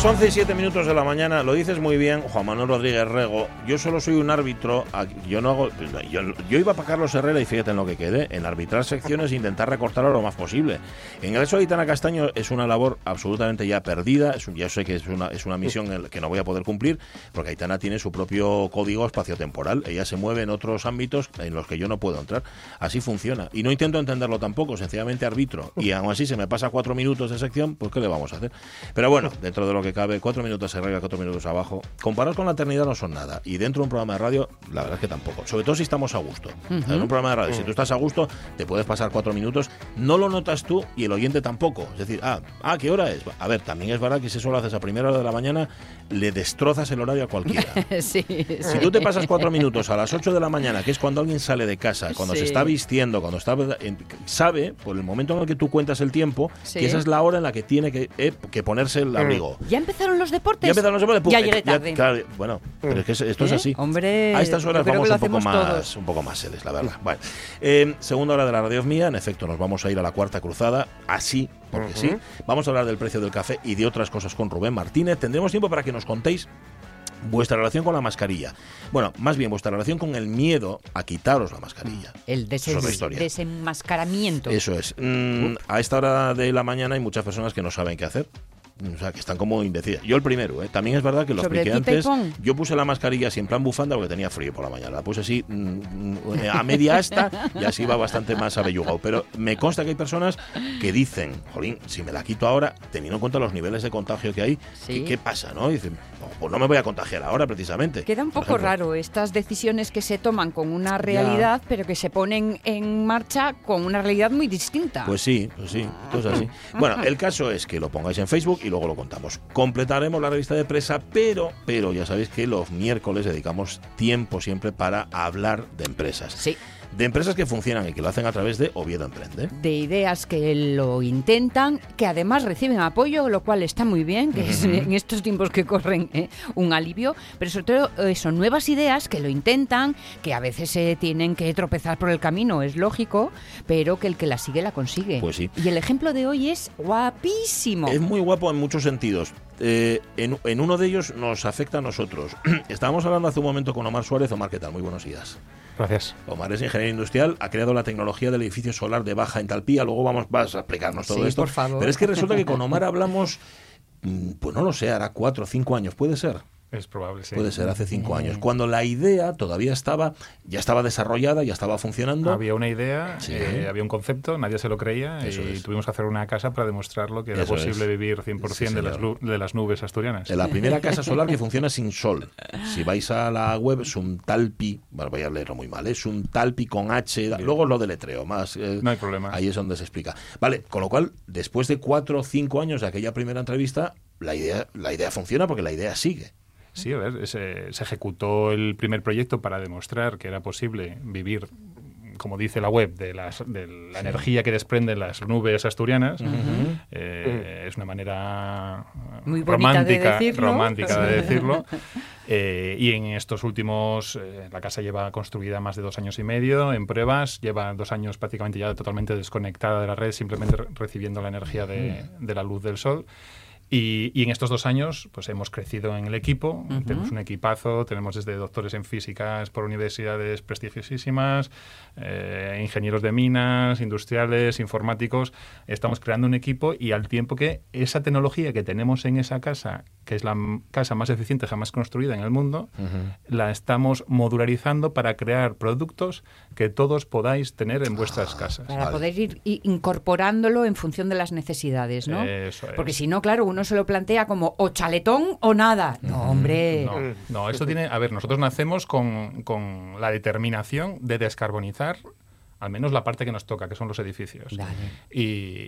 Las 11 y 7 minutos de la mañana, lo dices muy bien, Juan Manuel Rodríguez Rego. Yo solo soy un árbitro, yo no hago. Yo, yo iba para Carlos Herrera y fíjate en lo que quedé, en arbitrar secciones e intentar recortarlo lo más posible. En el caso de Aitana Castaño es una labor absolutamente ya perdida, es ya sé que es una, es una misión que no voy a poder cumplir, porque Aitana tiene su propio código espaciotemporal. Ella se mueve en otros ámbitos en los que yo no puedo entrar. Así funciona. Y no intento entenderlo tampoco, sencillamente arbitro. Y aún así se me pasa cuatro minutos de sección, pues ¿qué le vamos a hacer? Pero bueno, dentro de lo que cabe, cuatro minutos arriba, cuatro minutos abajo. Comparados con la eternidad no son nada. Y dentro de un programa de radio, la verdad es que tampoco. Sobre todo si estamos a gusto. En un programa de radio, si tú estás a gusto, te puedes pasar cuatro minutos. No lo notas tú y el oyente tampoco. Es decir, ah, ah ¿qué hora es? A ver, también es verdad que si eso lo haces a primera hora de la mañana, le destrozas el horario a cualquiera. sí, si tú te pasas cuatro minutos a las ocho de la mañana, que es cuando alguien sale de casa, cuando se está vistiendo, cuando está sabe, por el momento en el que tú cuentas el tiempo, que esa es la hora en la que tiene que, eh, que ponerse el abrigo. Ya empezaron los deportes. Ya empezaron los deportes. Ya llegué tarde. claro, bueno, pero es que esto es ¿Eh? así. Hombre, a estas horas vamos un poco más, todos. un poco más sedes, la verdad. Vale. Eh, segunda hora de la radio mía. En efecto, nos vamos a ir a la cuarta cruzada, así, porque sí. Vamos a hablar del precio del café y de otras cosas con Rubén Martínez. Tendremos tiempo para que nos contéis vuestra relación con la mascarilla. Bueno, más bien vuestra relación con el miedo a quitaros la mascarilla. El Es otra historia. desenmascaramiento. Eso es. Mm, a esta hora de la mañana hay muchas personas que no saben qué hacer. O sea, que están como indecidas. Yo el primero, ¿eh? También es verdad que lo Sobre expliqué quita y antes. pon. Yo puse la mascarilla así en plan bufanda porque tenía frío por la mañana. La puse así mm, mm, a media asta y así va bastante más abellugado. Pero me consta que hay personas que dicen, jolín, si me la quito ahora, teniendo en cuenta los niveles de contagio que hay, Sí. ¿qué, qué pasa? ¿no? Dicen, "No, pues no me voy a contagiar ahora precisamente. Queda un poco raro estas decisiones que se toman con una realidad, pero que se ponen en marcha con una realidad muy distinta. Pues sí, pues sí, cosas así. Bueno, el caso es que lo pongáis en Facebook y luego lo contamos. Completaremos la revista de presa, pero, pero ya sabéis que los miércoles dedicamos tiempo siempre para hablar de empresas. Sí. De empresas que funcionan y que lo hacen a través de Oviedo Emprende. de ideas que lo intentan, que además reciben apoyo, lo cual está muy bien, que es en estos tiempos que corren eh, un alivio, pero sobre todo son nuevas ideas que lo intentan, que a veces se tienen que tropezar por el camino, es lógico, pero que el que la sigue la consigue. Pues sí. Y el ejemplo de hoy es guapísimo. Es muy guapo en muchos sentidos. Eh, en, en uno de ellos nos afecta a nosotros. Estábamos hablando hace un momento con Omar Suárez. Omar, ¿qué tal? Muy buenos días. Gracias. Omar es ingeniero industrial, ha creado la tecnología del edificio solar de baja entalpía. Luego vamos, vas a explicarnos todo Sí, esto. por favor. Pero es que resulta que con Omar hablamos, mm, pues no lo sé, hará cuatro o cinco años, puede ser. Es probable, sí. Puede ser hace cinco años. Cuando la idea todavía estaba, ya estaba desarrollada, ya estaba funcionando. Había una idea, Sí. eh, había un concepto, nadie se lo creía Eso y es. tuvimos que hacer una casa para demostrarlo que era Eso posible es. vivir 100% Sí, de, las, de las nubes asturianas. La primera casa solar que funciona sin sol. Si vais a la web, Suntalpi, bueno, voy a leerlo muy mal, es Suntalpi con H, luego lo deletreo más. eh, No hay problema. Ahí es donde se explica. Vale, con lo cual, después de cuatro o cinco años de aquella primera entrevista, la idea, la idea funciona porque la idea sigue. Sí, a ver, se, se ejecutó el primer proyecto para demostrar que era posible vivir, como dice la web, de, las, de la energía que desprenden las nubes asturianas. Eh, Es una manera Muy de romántica, decirlo. romántica de decirlo. Eh, y en estos últimos, eh, la casa lleva construida más de dos años y medio en pruebas, lleva dos años prácticamente ya totalmente desconectada de la red, simplemente re- recibiendo la energía de, de la luz del sol. Y, y en estos dos años pues hemos crecido en el equipo, tenemos un equipazo, tenemos desde doctores en físicas por universidades prestigiosísimas, eh, ingenieros de minas, industriales, informáticos, estamos creando un equipo y al tiempo que esa tecnología que tenemos en esa casa, que es la casa más eficiente jamás construida en el mundo, la estamos modularizando para crear productos que todos podáis tener en vuestras casas. Para Vale. poder ir incorporándolo en función de las necesidades, ¿no? Eso es. Porque si no, claro, uno se lo plantea como o chaletón o nada. No, hombre. No, no, esto tiene. A ver, nosotros nacemos con, con la determinación de descarbonizar al menos la parte que nos toca, que son los edificios. Y,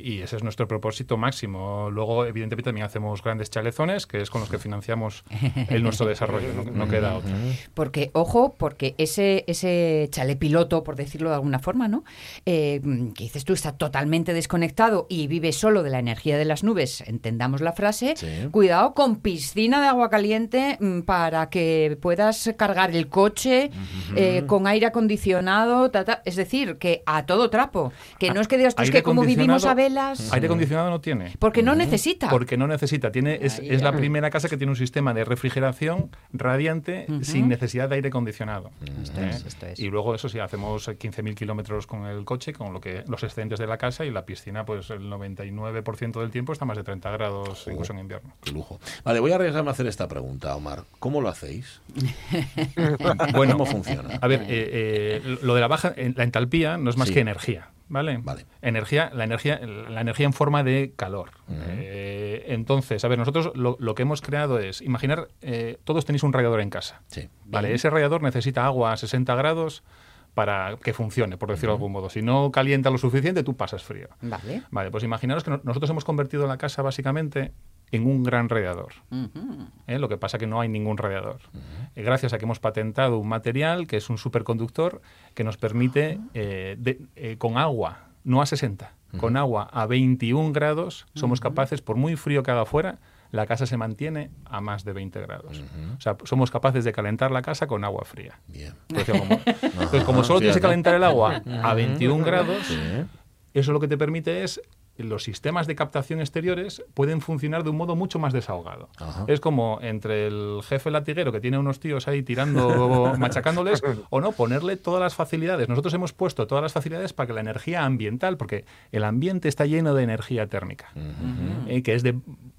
y ese es nuestro propósito máximo. Luego, evidentemente, también hacemos grandes chalezones, que es con los que financiamos el nuestro desarrollo, no, no queda otro. Porque, ojo, porque ese, ese chale piloto, por decirlo de alguna forma, ¿no? Eh, que dices tú, está totalmente desconectado y vive solo de la energía de las nubes, entendamos la frase. Sí. Cuidado con piscina de agua caliente mm, para que puedas cargar el coche eh, con aire acondicionado, ta, ta. es decir, que a todo trapo. Que no es que digas tú, es que como vivimos a velas, Aire acondicionado no tiene. porque no necesita. Porque no necesita. Tiene, es, Ahí, es la primera casa que tiene un sistema de refrigeración radiante sin necesidad de aire acondicionado. Esto ¿eh? es, esto es. Y luego eso sí, hacemos 15.000 kilómetros con el coche, con lo que los excedentes de la casa y la piscina, pues el 99% del tiempo está más de 30 grados, incluso en invierno. Qué lujo. Vale, voy a arriesgarme a hacer esta pregunta, Omar. ¿Cómo lo hacéis? Bueno, ¿Cómo funciona? A ver, eh, eh, lo de la baja, la entalpía no es más Sí. que energía, ¿vale? Vale. Energía, la energía, la energía en forma de calor. Eh, entonces, a ver, nosotros lo, lo que hemos creado es, imaginar, eh, todos tenéis un radiador en casa, Sí. ¿vale? Ese radiador necesita agua a 60 grados para que funcione, por decirlo de algún modo. Si no calienta lo suficiente, tú pasas frío. Vale. Vale, pues imaginaros que no- nosotros hemos convertido la casa básicamente en un gran radiador. ¿eh? Lo que pasa que no hay ningún radiador. Eh, gracias a que hemos patentado un material que es un superconductor que nos permite eh, de- eh, con agua, no a 60, con agua a 21 grados, somos capaces, por muy frío que haga fuera, la casa se mantiene a más de 20 grados. O sea, somos capaces de calentar la casa con agua fría. Bien. Entonces, como, entonces, como solo tienes que calentar el agua a 21 grados, Sí. eso lo que te permite es los sistemas de captación exteriores pueden funcionar de un modo mucho más desahogado. Ajá. Es como entre el jefe latiguero que tiene unos tíos ahí tirando, machacándoles, o no, ponerle todas las facilidades. Nosotros hemos puesto todas las facilidades para que la energía ambiental, porque el ambiente está lleno de energía térmica, eh, que es de,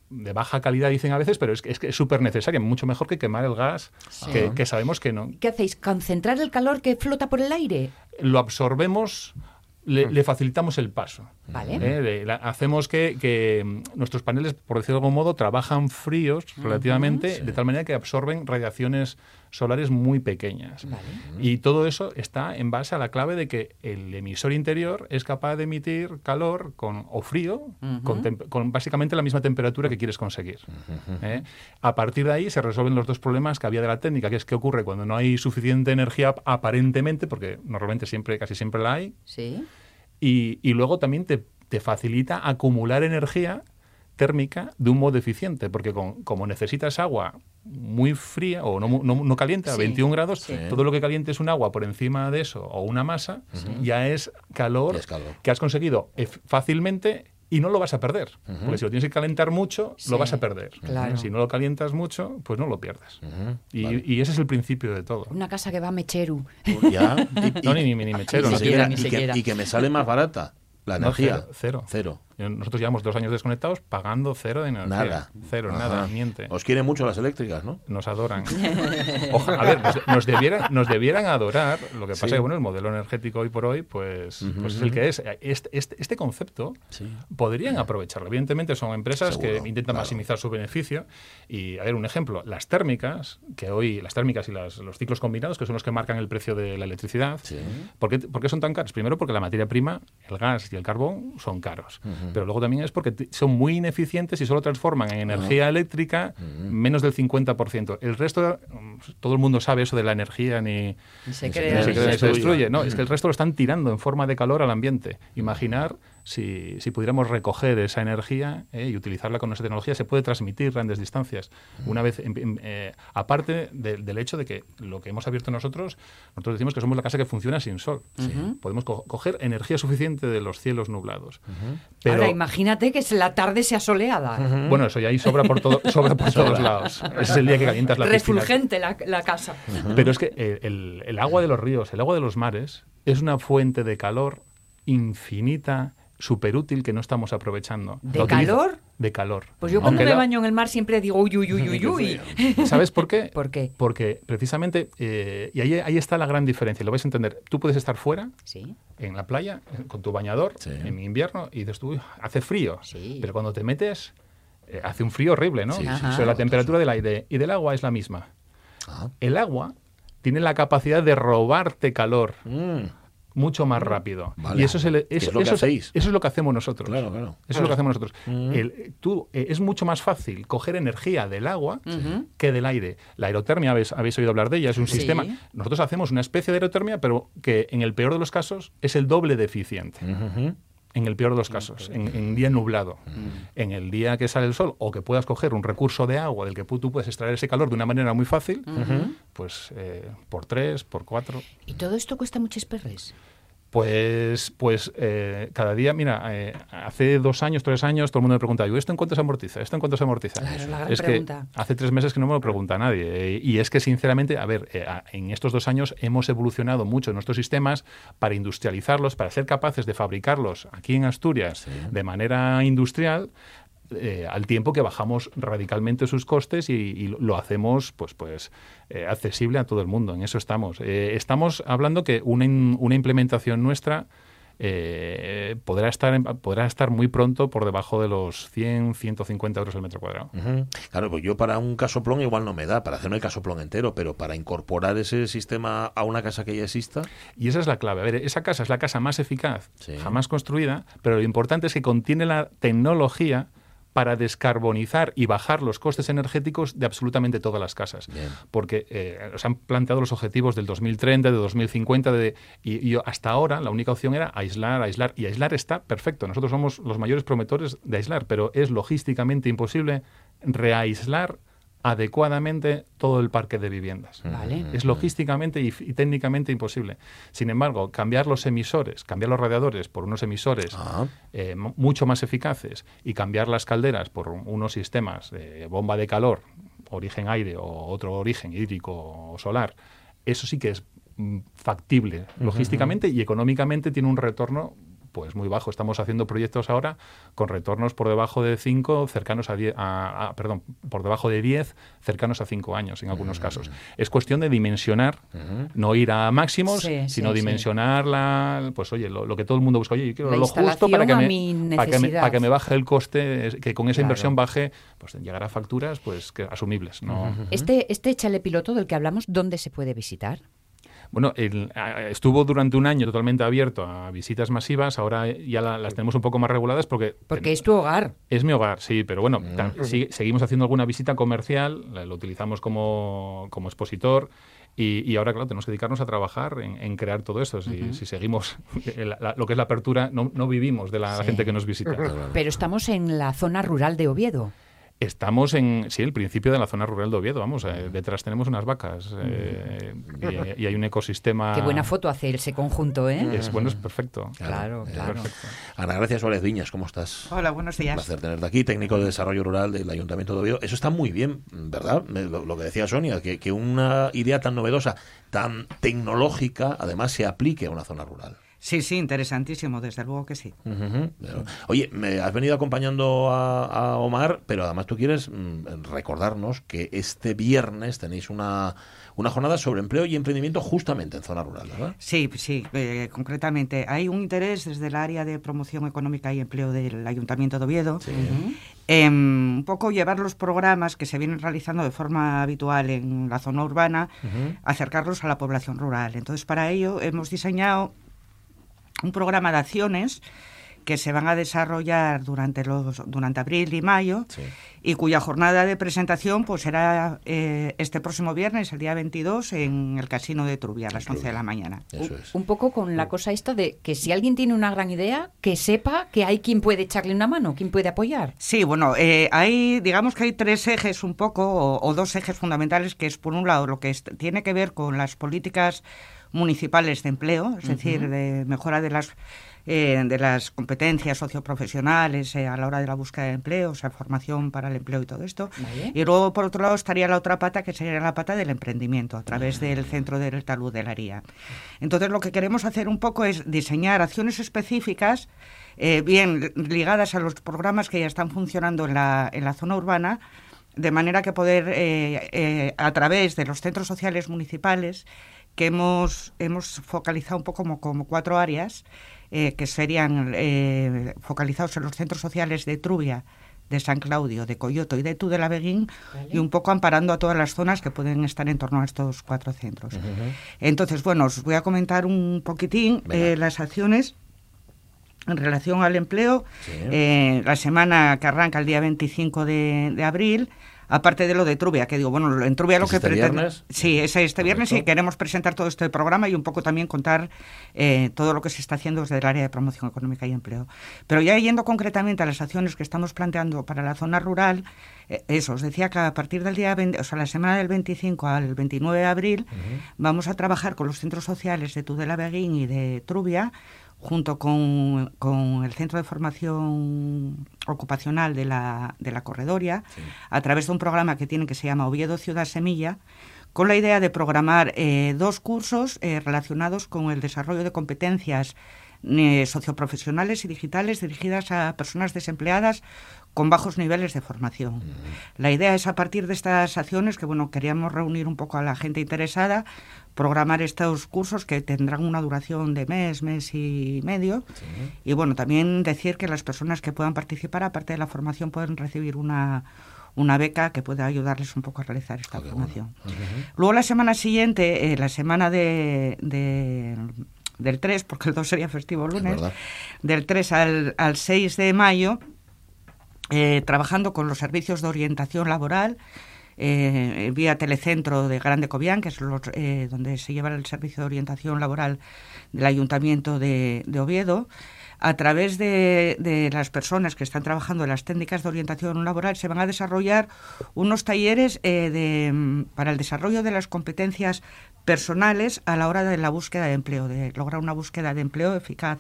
de baja calidad, dicen a veces, pero es que es que es súper necesaria, mucho mejor que quemar el gas, que, que sabemos que no. ¿Qué hacéis? ¿Concentrar el calor que flota por el aire? Lo absorbemos, le, le facilitamos el paso. Vale. ¿eh? De- la- hacemos que, que, mm, nuestros paneles, por decirlo de algún modo, trabajan fríos relativamente, de tal manera que absorben radiaciones solares muy pequeñas. Y todo eso está en base a la clave de que el emisor interior es capaz de emitir calor con, o frío con, básicamente la misma temperatura que quieres conseguir. ¿eh? A partir de ahí se resuelven los dos problemas que había de la técnica, que es qué ocurre cuando no hay suficiente energía ap- aparentemente, porque normalmente siempre, casi siempre la hay, Sí. y, y luego también te, te facilita acumular energía térmica de un modo eficiente, porque con- como necesitas agua muy fría o no, mu- no, no caliente a Sí, 21 grados, sí. todo lo que calientes un agua por encima de eso o una masa ya es calor, es que has conseguido ef- fácilmente y no lo vas a perder. Porque si lo tienes que calentar mucho, Sí, lo vas a perder. claro. Si no lo calientas mucho, pues no lo pierdes. Y, vale. y ese es el principio de todo. Una casa que va a mecheru. Ya. Y, No, ni, ni, ni mechero. y no siquiera, siquiera- que- siquiera. y que me sale más barata la No, energía. cero, cero. Cero. Nosotros llevamos dos años desconectados pagando cero de energía. Nada. Cero, Ajá. nada, miente. Os quieren mucho las eléctricas, ¿no? Nos adoran. Oja- a ver, nos, nos debieran, nos debieran adorar. Lo que pasa Sí. es que, bueno, el modelo energético hoy por hoy, pues, pues es el que es. Este, este, este concepto Sí. podrían aprovecharlo. Evidentemente son empresas Seguro, que intentan claro. maximizar su beneficio. Y, a ver, un ejemplo, las térmicas, que hoy, las térmicas y las- los ciclos combinados, que son los que marcan el precio de la electricidad, Sí. ¿Por qué, por qué son tan caros? Primero porque la materia prima, el gas y el carbón son caros. Pero luego también es porque son muy ineficientes y solo transforman en energía eléctrica menos del 50%. El resto, todo el mundo sabe eso de la energía ni, se Ni se cree. ni se, destruye. No, es que el resto lo están tirando en forma de calor al ambiente. Imaginar si, si pudiéramos recoger esa energía eh, y utilizarla con nuestra tecnología, se puede transmitir grandes distancias. Una vez, em- em- eh, aparte de- del hecho de que lo que hemos abierto nosotros, nosotros decimos que somos la casa que funciona sin sol. Podemos co- coger energía suficiente de los cielos nublados. Pero, Ahora, imagínate que la tarde sea soleada. bueno, eso ya ahí sobra por, todo, sobra por todos lados. Ese es el día que calientas la. Refulgente la, la casa. Pero es que el, el- el agua de los ríos, el agua de los mares, es una fuente de calor infinita, súper útil que no estamos aprovechando. ¿De calor? De calor. Pues yo cuando Aunque me la- baño en el mar siempre digo uy, uy, uy, uy, uy. ¿Sabes por qué? ¿Por qué? Porque precisamente, eh, y ahí, ahí está la gran diferencia, lo vais a entender. Tú puedes estar fuera, Sí. en la playa, con tu bañador, Sí. en invierno, y dices tú, "Uy, hace frío. Sí. Pero cuando te metes, eh, hace un frío horrible, ¿no? Sí, sí, Ajá. O sea, la temperatura del aire y del agua es la misma. Ah. El agua tiene la capacidad de robarte calor Mm. Mucho más rápido. Vale. Y eso es, el- ¿Qué es eso, lo que eso- hacéis? eso es lo que hacemos nosotros. Claro, claro. Eso es lo que hacemos nosotros. Mm. El- tú, eh, es mucho más fácil coger energía del agua que del aire. La aerotermia, habéis, habéis oído hablar de ella, es un Sí. sistema. Nosotros hacemos una especie de aerotermia, pero que en el peor de los casos es el doble de eficiente. En el peor de los casos, en, en día nublado. En el día que sale el sol o que puedas coger un recurso de agua del que tú puedes extraer ese calor de una manera muy fácil, pues eh, por tres, por cuatro. ¿Y todo esto cuesta muchos perres? Pues, pues eh, cada día, mira, eh, hace dos años, tres años, todo el mundo me pregunta, ¿y esto en cuánto se amortiza? ¿Esto en cuánto se amortiza? Claro, la gran es pregunta. que hace tres meses que no me lo pregunta nadie. eh, y es que, sinceramente, a ver, eh, en estos dos años hemos evolucionado mucho nuestros sistemas para industrializarlos, para ser capaces de fabricarlos aquí en Asturias de manera industrial. Eh, al tiempo que bajamos radicalmente sus costes y, y lo- hacemos pues pues eh, accesible a todo el mundo en eso estamos Eh, estamos hablando que una, in- una implementación nuestra podrá estar podrá estar muy pronto por debajo de los 100 150 euros el metro cuadrado. Claro, pues yo para un casoplón igual no me da, para hacerme el casoplón entero, pero para incorporar ese sistema a una casa que ya exista, Y esa es la clave. A ver, esa casa es la casa más eficaz Sí. jamás construida, pero lo importante es que contiene la tecnología para descarbonizar y bajar los costes energéticos de absolutamente todas las casas. Bien. Porque eh, se han planteado los objetivos del 2030, de 2050, de, y, y hasta ahora la única opción era aislar, aislar, y aislar está perfecto. Nosotros somos los mayores promotores de aislar, pero es logísticamente imposible reaislar adecuadamente todo el parque de viviendas. Vale. Es logísticamente y, y técnicamente imposible. Sin embargo, cambiar los emisores, cambiar los radiadores por unos emisores Ah. eh, mucho más eficaces y cambiar las calderas por unos sistemas de bomba de calor, origen aire o otro origen hídrico o solar, eso sí que es mm, factible logísticamente y económicamente tiene un retorno pues muy bajo. Estamos haciendo proyectos ahora con retornos por debajo de 5, cercanos a 10, a- a- perdón, por debajo de 10, cercanos a 5 años en algunos casos. Es cuestión de dimensionar, no ir a máximos, Sí, sino sí, sí. dimensionar la, pues oye, lo, lo que todo el mundo busca. Oye, yo quiero La lo justo para que, me, para, que me, para que me baje el coste, que con esa Claro. inversión baje, pues llegar a facturas pues que asumibles. ¿no? Este, este chale piloto del que hablamos, ¿dónde se puede visitar? Bueno, el- a- estuvo durante un año totalmente abierto a visitas masivas, ahora ya la- las tenemos un poco más reguladas porque... Porque es tu hogar. Es mi hogar, sí, pero bueno, sí- seguimos haciendo alguna visita comercial, la- lo utilizamos como, como expositor y, y ahora, claro, tenemos que dedicarnos a trabajar en, en crear todo esto. Si, si seguimos la- la- lo que es la apertura, no, no vivimos de la Sí. gente que nos visita. Pero estamos en la zona rural de Oviedo. Estamos en, sí, el principio de la zona rural de Oviedo, vamos, eh, detrás tenemos unas vacas eh, y, y hay un ecosistema... Qué buena foto hace ese conjunto, ¿eh? Es bueno, es perfecto. Claro, claro. Perfecto. Ana Gracia Suárez Viñas, ¿cómo estás? Hola, buenos Un días. placer tenerte aquí, técnico de desarrollo rural del Ayuntamiento de Oviedo. Eso está muy bien, ¿verdad? Lo, lo que decía Sonia, que, que una idea tan novedosa, tan tecnológica, además se aplique a una zona rural. Sí, sí, interesantísimo, desde luego que sí. Oye, me has venido acompañando a, a Omar, pero además tú quieres mm, recordarnos que este viernes tenéis una, una jornada sobre empleo y emprendimiento justamente en zona rural, ¿verdad? Sí, sí, eh, concretamente. Hay un interés desde el área de promoción económica y empleo del Ayuntamiento de Oviedo en un poco llevar los programas que se vienen realizando de forma habitual en la zona urbana, acercarlos a la población rural. Entonces, para ello hemos diseñado un programa de acciones que se van a desarrollar durante los durante abril y mayo Sí. y cuya jornada de presentación pues será eh, este próximo viernes, el día 22, en el Casino de Trubia, a las 11 de la mañana. Eso es. Un poco con la cosa esta de que si alguien tiene una gran idea, que sepa que hay quien puede echarle una mano, quien puede apoyar. Sí, bueno, eh, hay, digamos que hay tres ejes un poco, o, o dos ejes fundamentales, que es por un lado lo que es- tiene que ver con las políticas municipales de empleo, es decir, de mejora de las eh, de las competencias socioprofesionales eh, a la hora de la búsqueda de empleo, o sea, formación para el empleo y todo esto. Vale. Y luego, por otro lado, estaría la otra pata, que sería la pata del emprendimiento, a través del Centro del Talud de la Ría. Entonces, lo que queremos hacer un poco es diseñar acciones específicas, eh, bien ligadas a los programas que ya están funcionando en la, en la zona urbana, de manera que poder, eh, a través de los centros sociales municipales, que hemos, hemos focalizado un poco como, como cuatro áreas, eh, que serían eh, focalizados en los centros sociales de Trubia, de San Claudio, de Coyoto y de Tudela Beguín, y un poco amparando a todas las zonas que pueden estar en torno a estos cuatro centros. Entonces, bueno, os voy a comentar un poquitín eh, las acciones en relación al empleo. Eh, la semana que arranca el día 25 de, de abril aparte de lo de Trubia, que digo, bueno, en Trubia lo que este Viernes? Sí, es este viernes y queremos presentar todo este programa y un poco también contar eh, todo lo que se está haciendo desde el área de promoción económica y empleo. Pero ya yendo concretamente a las acciones que estamos planteando para la zona rural, eh, eso, os decía que a partir del día 20, o sea, la semana del 25 al 29 de abril, vamos a trabajar con los centros sociales de Tudela Beguín y de Trubia junto con, con, el Centro de Formación Ocupacional de la, de la Corredoria, a través de un programa que tienen que se llama Oviedo Ciudad Semilla, con la idea de programar eh, dos cursos eh, relacionados con el desarrollo de competencias eh, socioprofesionales y digitales dirigidas a personas desempleadas con bajos niveles de formación. La idea es a partir de estas acciones que bueno queríamos reunir un poco a la gente interesada, programar estos cursos que tendrán una duración de mes, mes y medio. Y bueno, también decir que las personas que puedan participar, aparte de la formación, pueden recibir una, una beca que pueda ayudarles un poco a realizar esta ah, formación. Luego la semana siguiente, eh, la semana de, del 3, porque el 2 sería festivo lunes, del 3 al, al 6 de mayo, eh, trabajando con los servicios de orientación laboral, eh, vía Telecentro de Grande Cobián, que es eh, donde se lleva el servicio de orientación laboral del Ayuntamiento de, Oviedo. A través de, las personas que están trabajando en las técnicas de orientación laboral, se van a desarrollar unos talleres eh, para el desarrollo de las competencias personales a la hora de la búsqueda de empleo, de lograr una búsqueda de empleo eficaz.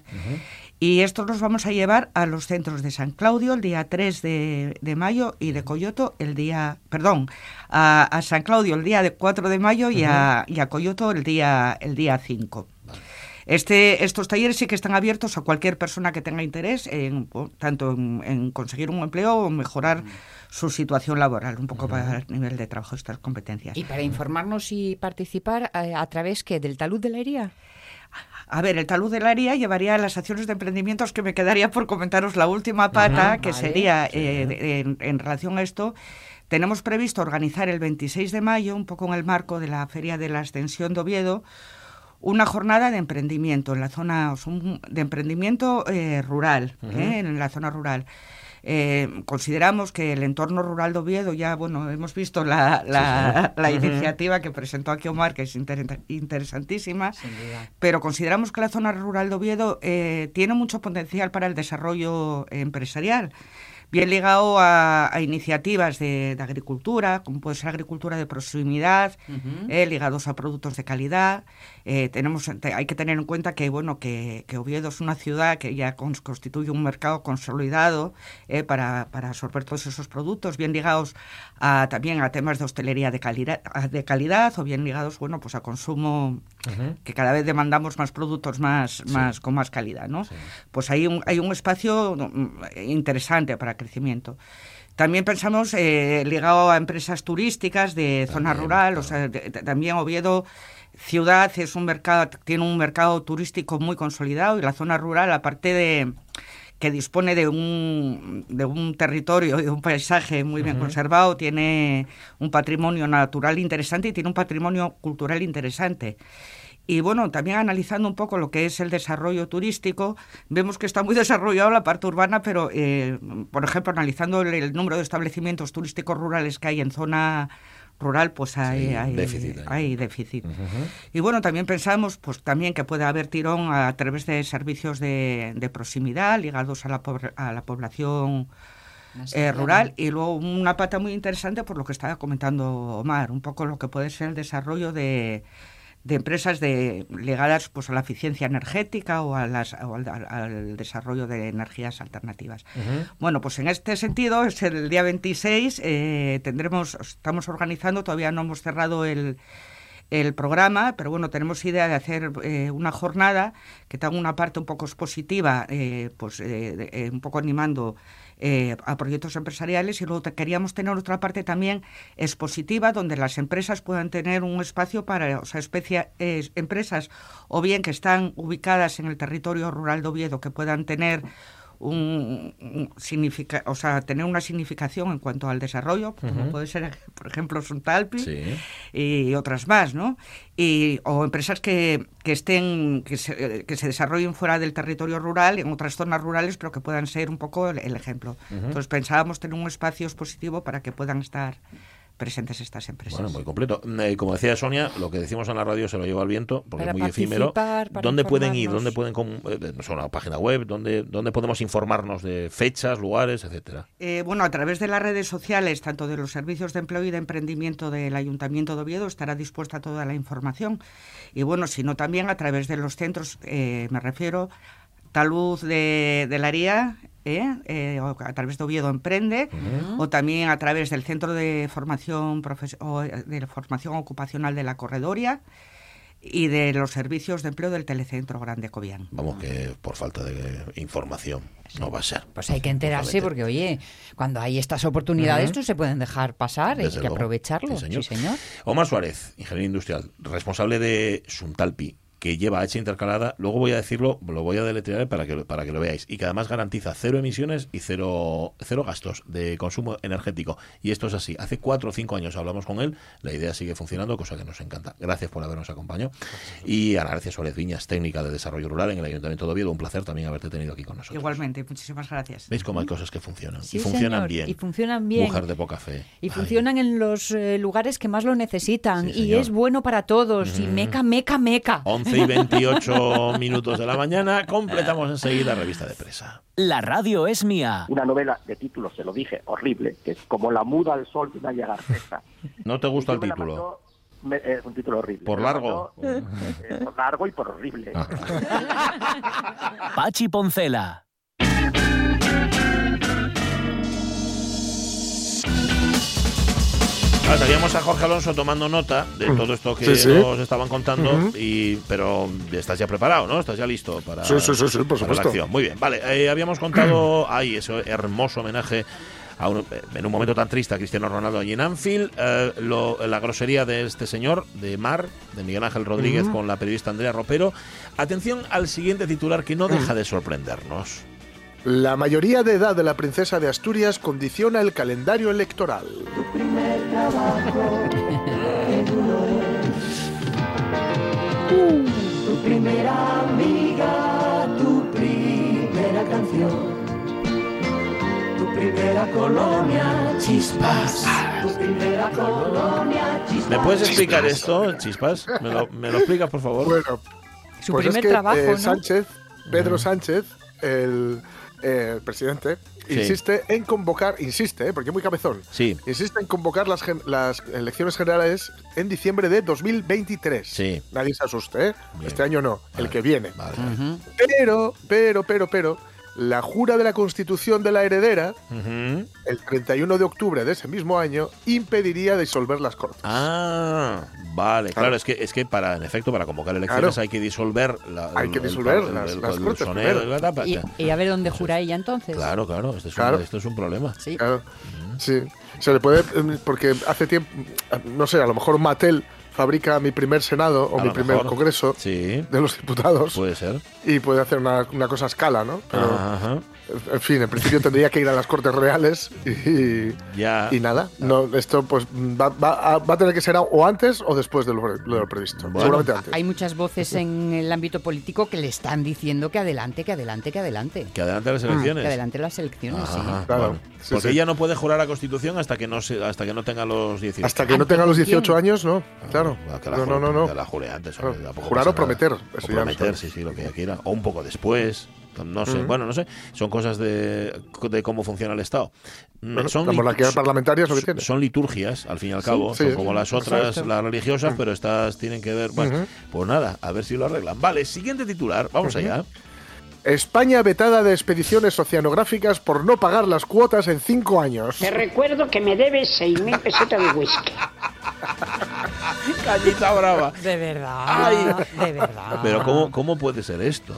Y estos los vamos a llevar a los centros de San Claudio el día 3 de, mayo y de Coyoto el día, perdón, a, San Claudio el día de 4 de mayo y, a, Coyoto el día, el día 5. Este, estos talleres sí que están abiertos a cualquier persona que tenga interés en, tanto en, conseguir un empleo o mejorar su situación laboral, un poco para el nivel de trabajo, estas competencias. Y para informarnos y participar, eh, ¿a, través que del talud de la herida? A ver, el talud de la haría llevaría a las acciones de emprendimientos que me quedaría por comentaros la última pata, que sería eh, en, relación a esto. Tenemos previsto organizar el 26 de mayo, un poco en el marco de la Feria de la Extensión de Oviedo, una jornada de emprendimiento en la zona de emprendimiento eh, rural, eh, en la zona rural. Eh, consideramos que el entorno rural de Oviedo, ya bueno, hemos visto la, la, iniciativa que presentó aquí Omar, que es interesantísima, pero consideramos que la zona rural de Oviedo eh, tiene mucho potencial para el desarrollo empresarial. Bien ligado a, iniciativas de, agricultura, como puede ser agricultura de proximidad, eh, ligados a productos de calidad. Eh, tenemos, hay que tener en cuenta que bueno que, Oviedo es una ciudad que ya constituye un mercado consolidado eh, para, para, absorber todos esos productos, bien ligados a, también a temas de hostelería de calidad, de calidad o bien ligados bueno pues a consumo que cada vez demandamos más productos más, más con más calidad, ¿no? Pues hay un, hay un espacio mm, interesante para crecimiento. También pensamos eh, ligado a empresas turísticas de zona rural, o sea, también Oviedo ciudad es un mercado tiene un mercado turístico muy consolidado y la zona rural aparte de que dispone de un, de un territorio y de un paisaje muy bien conservado, tiene un patrimonio natural interesante y tiene un patrimonio cultural interesante. Y bueno, también analizando un poco lo que es el desarrollo turístico, vemos que está muy desarrollado la parte urbana, pero, eh, por ejemplo, analizando el, número de establecimientos turísticos rurales que hay en zona rural, pues hay, hay, déficit. Y bueno, también pensamos pues también que puede haber tirón a, través de servicios de, de proximidad ligados a la, a la población eh, rural. Y luego una pata muy interesante por lo que estaba comentando Omar, un poco lo que puede ser el desarrollo de de empresas de, ligadas pues, a la eficiencia energética o, a las, al, desarrollo de energías alternativas. Bueno, pues en este sentido, es el día 26, eh, tendremos, estamos organizando, todavía no hemos cerrado el, el programa, pero bueno, tenemos idea de hacer eh, una jornada que tenga una parte un poco expositiva, eh, pues un poco animando eh, a proyectos empresariales y luego queríamos tener otra parte también expositiva donde las empresas puedan tener un espacio para, o sea, empresas o bien que están ubicadas en el territorio rural de Oviedo que puedan tener un, un significa, o sea, tener una significación en cuanto al desarrollo, como puede ser, por ejemplo, Suntalpi Sí. y otras más, ¿no? Y, o empresas que, que estén, que se, que se desarrollen fuera del territorio rural, en otras zonas rurales, pero que puedan ser un poco el, el ejemplo. Entonces pensábamos tener un espacio expositivo para que puedan estar presentes estas empresas. Bueno, muy completo. Eh, como decía Sonia, lo que decimos en la radio se lo lleva el viento, porque Para es muy efímero. ¿Dónde pueden ir? ¿Dónde pueden eh, no sé, una página web? ¿Dónde, ¿Dónde podemos informarnos de fechas, lugares, etcétera? Eh, bueno, a través de las redes sociales, tanto de los servicios de empleo y de emprendimiento del Ayuntamiento de Oviedo, estará dispuesta toda la información. Y bueno, sino también a través de los centros, eh, me refiero, Taluz de, de la Ría, ¿eh? Eh, o a través de Oviedo Emprende, o también a través del Centro de Formación, Profes- o, eh, de Formación Ocupacional de la Corredoria y de los servicios de empleo del Telecentro Grande Cobián. Vamos, que por falta de información no va a ser. Pues hay que enterarse porque, oye, cuando hay estas oportunidades no se pueden dejar pasar, hay Desde que luego. aprovecharlo. Sí, señor. Sí, señor. Omar Suárez, ingeniero industrial, responsable de Suntalpi, que lleva H intercalada, luego voy a decirlo, lo voy a deletrear para que, para que lo veáis, y que además garantiza cero emisiones y cero, cero gastos de consumo energético. Y esto es así. Hace cuatro o cinco años hablamos con él, la idea sigue funcionando, cosa que nos encanta. Gracias por habernos acompañado. Y Ana García Suárez Viñas, técnica de desarrollo rural en el Ayuntamiento de Oviedo, un placer también haberte tenido aquí con nosotros. Igualmente, muchísimas gracias. ¿Veis cómo hay cosas que funcionan? Sí, y funcionan señor, bien. Y funcionan bien. Mujer de poca fe. Y Ay. funcionan en los eh, lugares que más lo necesitan. Sí, y es bueno para todos. Y meca, meca, meca. 11 y 28 minutos de la mañana, completamos enseguida revista de presa. La radio es mía. una novela de título, se lo dije, horrible, que es como La muda al sol de Nadia Garcesa. ¿No te gusta el la título? me- es un título horrible. ¿Por la largo? eh, por largo y por horrible. Pachi Poncela. Ah, teníamos a Jorge Alonso tomando nota de todo esto que Sí, sí. nos estaban contando, y, pero estás ya preparado, ¿no? Estás ya listo para, Sí, sí, sí, sí, por para la supuesto. acción. Muy bien, vale. eh, habíamos contado, ay, ese hermoso homenaje a un- en un momento tan triste a Cristiano Ronaldo allí en Anfield, eh, lo- la grosería de este señor, de Mar, de Miguel Ángel Rodríguez, con la periodista Andrea Ropero. Atención al siguiente titular que no deja de sorprendernos. La mayoría de edad de la princesa de Asturias condiciona el calendario electoral. ¿Me puedes explicar esto, Chispas? ¿Me lo, me lo explicas, por favor? Bueno, Su pues es primer que trabajo, eh, ¿no? Sánchez, Pedro Sánchez, el, eh, el presidente, Sí. insiste en convocar, insiste, eh, porque es muy cabezón, Sí, insiste en convocar las, las elecciones generales en diciembre de 2023. Sí. Nadie se asuste, ¿eh? Bien. Este año no, el que viene. vale. Pero, pero, pero, pero, la jura de la constitución de la heredera, Ujú. el 31 de octubre de ese mismo año, impediría disolver las cortes. Ah, vale, claro, Claro. es que es que para, en efecto, para convocar elecciones Claro. hay que disolver la, Hay que disolver el- las- el- las el cortes sonero primero. y a ver dónde jura ella entonces. Claro, claro, este es, Claro. Un, esto es un problema. Sí. Claro, sí. Se le puede, eh, porque hace tiempo, no sé, a lo mejor Mattel fabrica mi primer Senado o mi primer mejor. Congreso Sí, de los Diputados puede ser. y puede hacer una, una cosa a escala, ¿no? Pero, Ajá. En fin, en principio tendría que ir a las Cortes Reales y, Ya. y nada. No, esto pues va, va a, va a tener que ser o antes o después de lo, pre- lo previsto. Bueno. Seguramente antes. Hay muchas voces en el ámbito político que le están diciendo que adelante, que adelante, que adelante. Que adelante las Que elecciones. adelante las elecciones, sí. Claro, bueno. sí, Porque sí. ella no puede jurar la Constitución hasta que no se, hasta que no tenga los 18. Hasta que no tenga los 18 años, no. Claro. Ah, que la No, jure- no, no. que la jure antes. Claro. hombre, Jurar o prometer, nada. eso O ya no prometer, sí, sí, lo que ella quiera. O un poco después. No sé, Mm. bueno, no sé. Son cosas de, de cómo funciona el Estado. Mm, Bueno, son la lit- monarquía son- parlamentaria es lo que tiene. Son liturgias, al fin y al cabo. sí, son como las otras, exacto. las religiosas, pero estas tienen que ver. Bueno, pues nada, a ver si lo arreglan. Vale, siguiente titular. Vamos allá. España vetada de expediciones oceanográficas por no pagar las cuotas en cinco años. Te recuerdo que me debes 6.000 pesetas de whisky. Cañita brava. De verdad, Ay. de verdad. Pero ¿cómo, ¿cómo puede ser esto?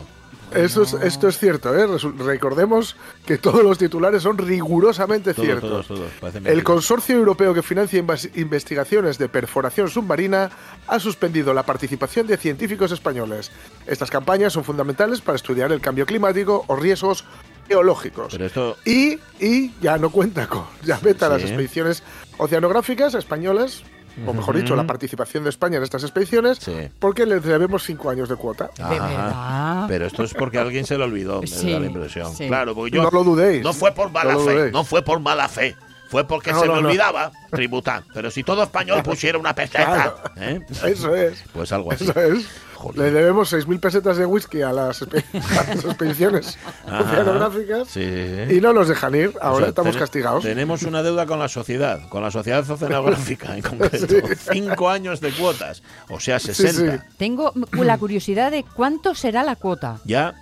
Eso es, esto es cierto, ¿eh? Recordemos que todos los titulares son rigurosamente Todos, ciertos. todos, todos. El consorcio europeo que financia investigaciones de perforación submarina ha suspendido la participación de científicos españoles. Estas campañas son fundamentales para estudiar el cambio climático o riesgos geológicos. Pero esto. Y, y ya no cuenta con, ya veta las Sí. expediciones oceanográficas españolas, o mejor dicho, la participación de España en estas expediciones, Sí. porque le debemos cinco años de cuota. De Ajá. verdad. Pero esto es porque alguien se le olvidó, me Sí, da la impresión. sí. Claro, porque yo. No lo dudéis. No fue por mala No lo fe, no fue por mala fe. Fue porque No, se no, me no. olvidaba tributar. Pero si todo español pusiera una peseta, Claro. ¿eh? Eso es. Pues algo así. Eso es. Joder. Le debemos 6.000 pesetas de whisky a las, a las expediciones oceanográficas Sí, sí, sí. y no nos dejan ir. Ahora O sea, estamos ten- castigados. Tenemos una deuda con la sociedad, con la sociedad oceanográfica en concreto. Cinco años de cuotas, o sea, 60. sí. Tengo la curiosidad de cuánto será la cuota. Ya,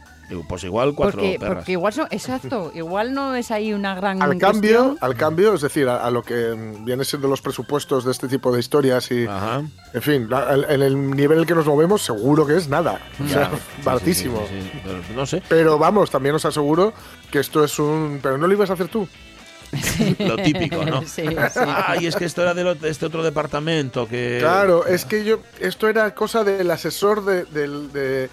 pues igual cuatro Porque, perras. porque igual son, exacto, igual no es ahí una gran Al cambio, cuestión. al cambio, es decir, a, a lo que vienen siendo los presupuestos de este tipo de historias y, Ajá. en fin, la- el- en el nivel en el que nos movemos, seguro que es nada. O sea, sí, sí, baratísimo. sí, sí, sí. Pero no sé, Pero vamos, también os aseguro que esto es un. Pero no lo ibas a hacer tú. lo típico, ¿no? Sí, sí. Ah, y es que esto era de, lo- de este otro departamento que... Claro, es que yo. Esto era cosa del asesor de- del. de-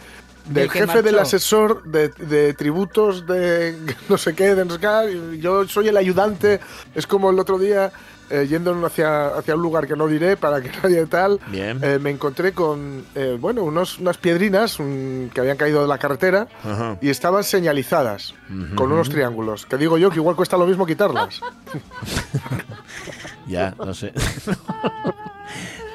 del jefe del asesor de, de tributos de no sé qué, de no sé qué, yo soy el ayudante. Es como el otro día, eh, yendo hacia, hacia un lugar que no diré para que nadie tal, Bien. eh, me encontré con, eh, bueno, unos, unas piedrinas un- que habían caído de la carretera Ajá. y estaban señalizadas con unos triángulos. Que digo yo que igual cuesta lo mismo quitarlas. Ya, no sé.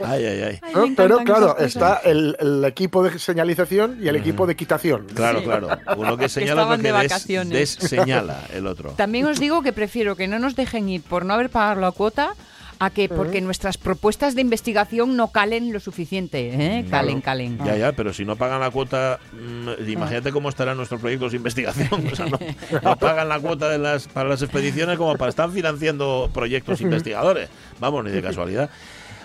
Ay, ay, ay. Ay, ¿no? me Pero claro, está el, el equipo de señalización y el equipo de quitación. Claro, claro. Uno que señala de des, desseñala el otro. También os digo que prefiero que no nos dejen ir por no haber pagado la cuota a que porque nuestras propuestas de investigación no calen lo suficiente. ¿eh? Calen, calen. Ya, ya, pero si no pagan la cuota, mm, imagínate cómo estarán nuestros proyectos de investigación. O sea, no, no pagan la cuota de las, para las expediciones como para estar financiando proyectos investigadores. Vamos, ni de casualidad.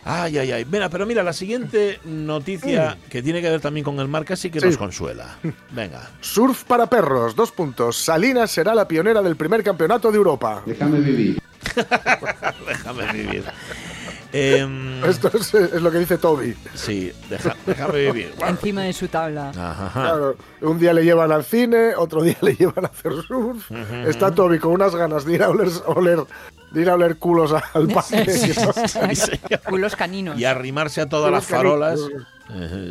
Ay, ay, ay. Mira, pero mira, la siguiente noticia que tiene que ver también con el mar casi que Sí. nos consuela. Venga. Surf para perros, dos puntos. Salinas será la pionera del primer campeonato de Europa. Déjame vivir. Em, Esto es, es lo que dice Toby. sí, deja- déjame vivir. Encima de su tabla. Ajá, ajá. Claro, un día le llevan al cine, otro día le llevan a hacer surf. Está Toby con unas ganas de ir a oler, oler- de ir a oler culos al parque. Sí, señor. Culos caninos. y arrimarse a todas las farolas. Eh,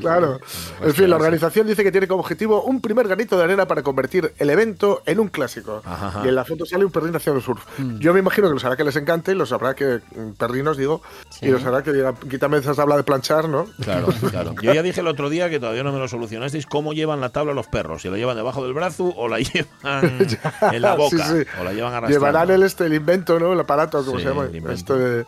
Claro. En fin, la organización dice que tiene como objetivo un primer granito de arena para convertir el evento en un clásico. Ajá. Y en la foto sale un perrín haciendo surf. Yo me imagino que los hará que les encante, y los habrá que. mm, perrinos, digo. Y los hará que digan, quítame esa tabla de planchar, ¿no? Claro, claro. Yo ya dije el otro día que todavía no me lo solucionasteis cómo llevan la tabla los perros. Si la llevan debajo del brazo o la llevan en la boca. Sí, sí. O la llevan arrastrando. Llevarán el, este, el invento, ¿no? El aparato, como se llama. el de,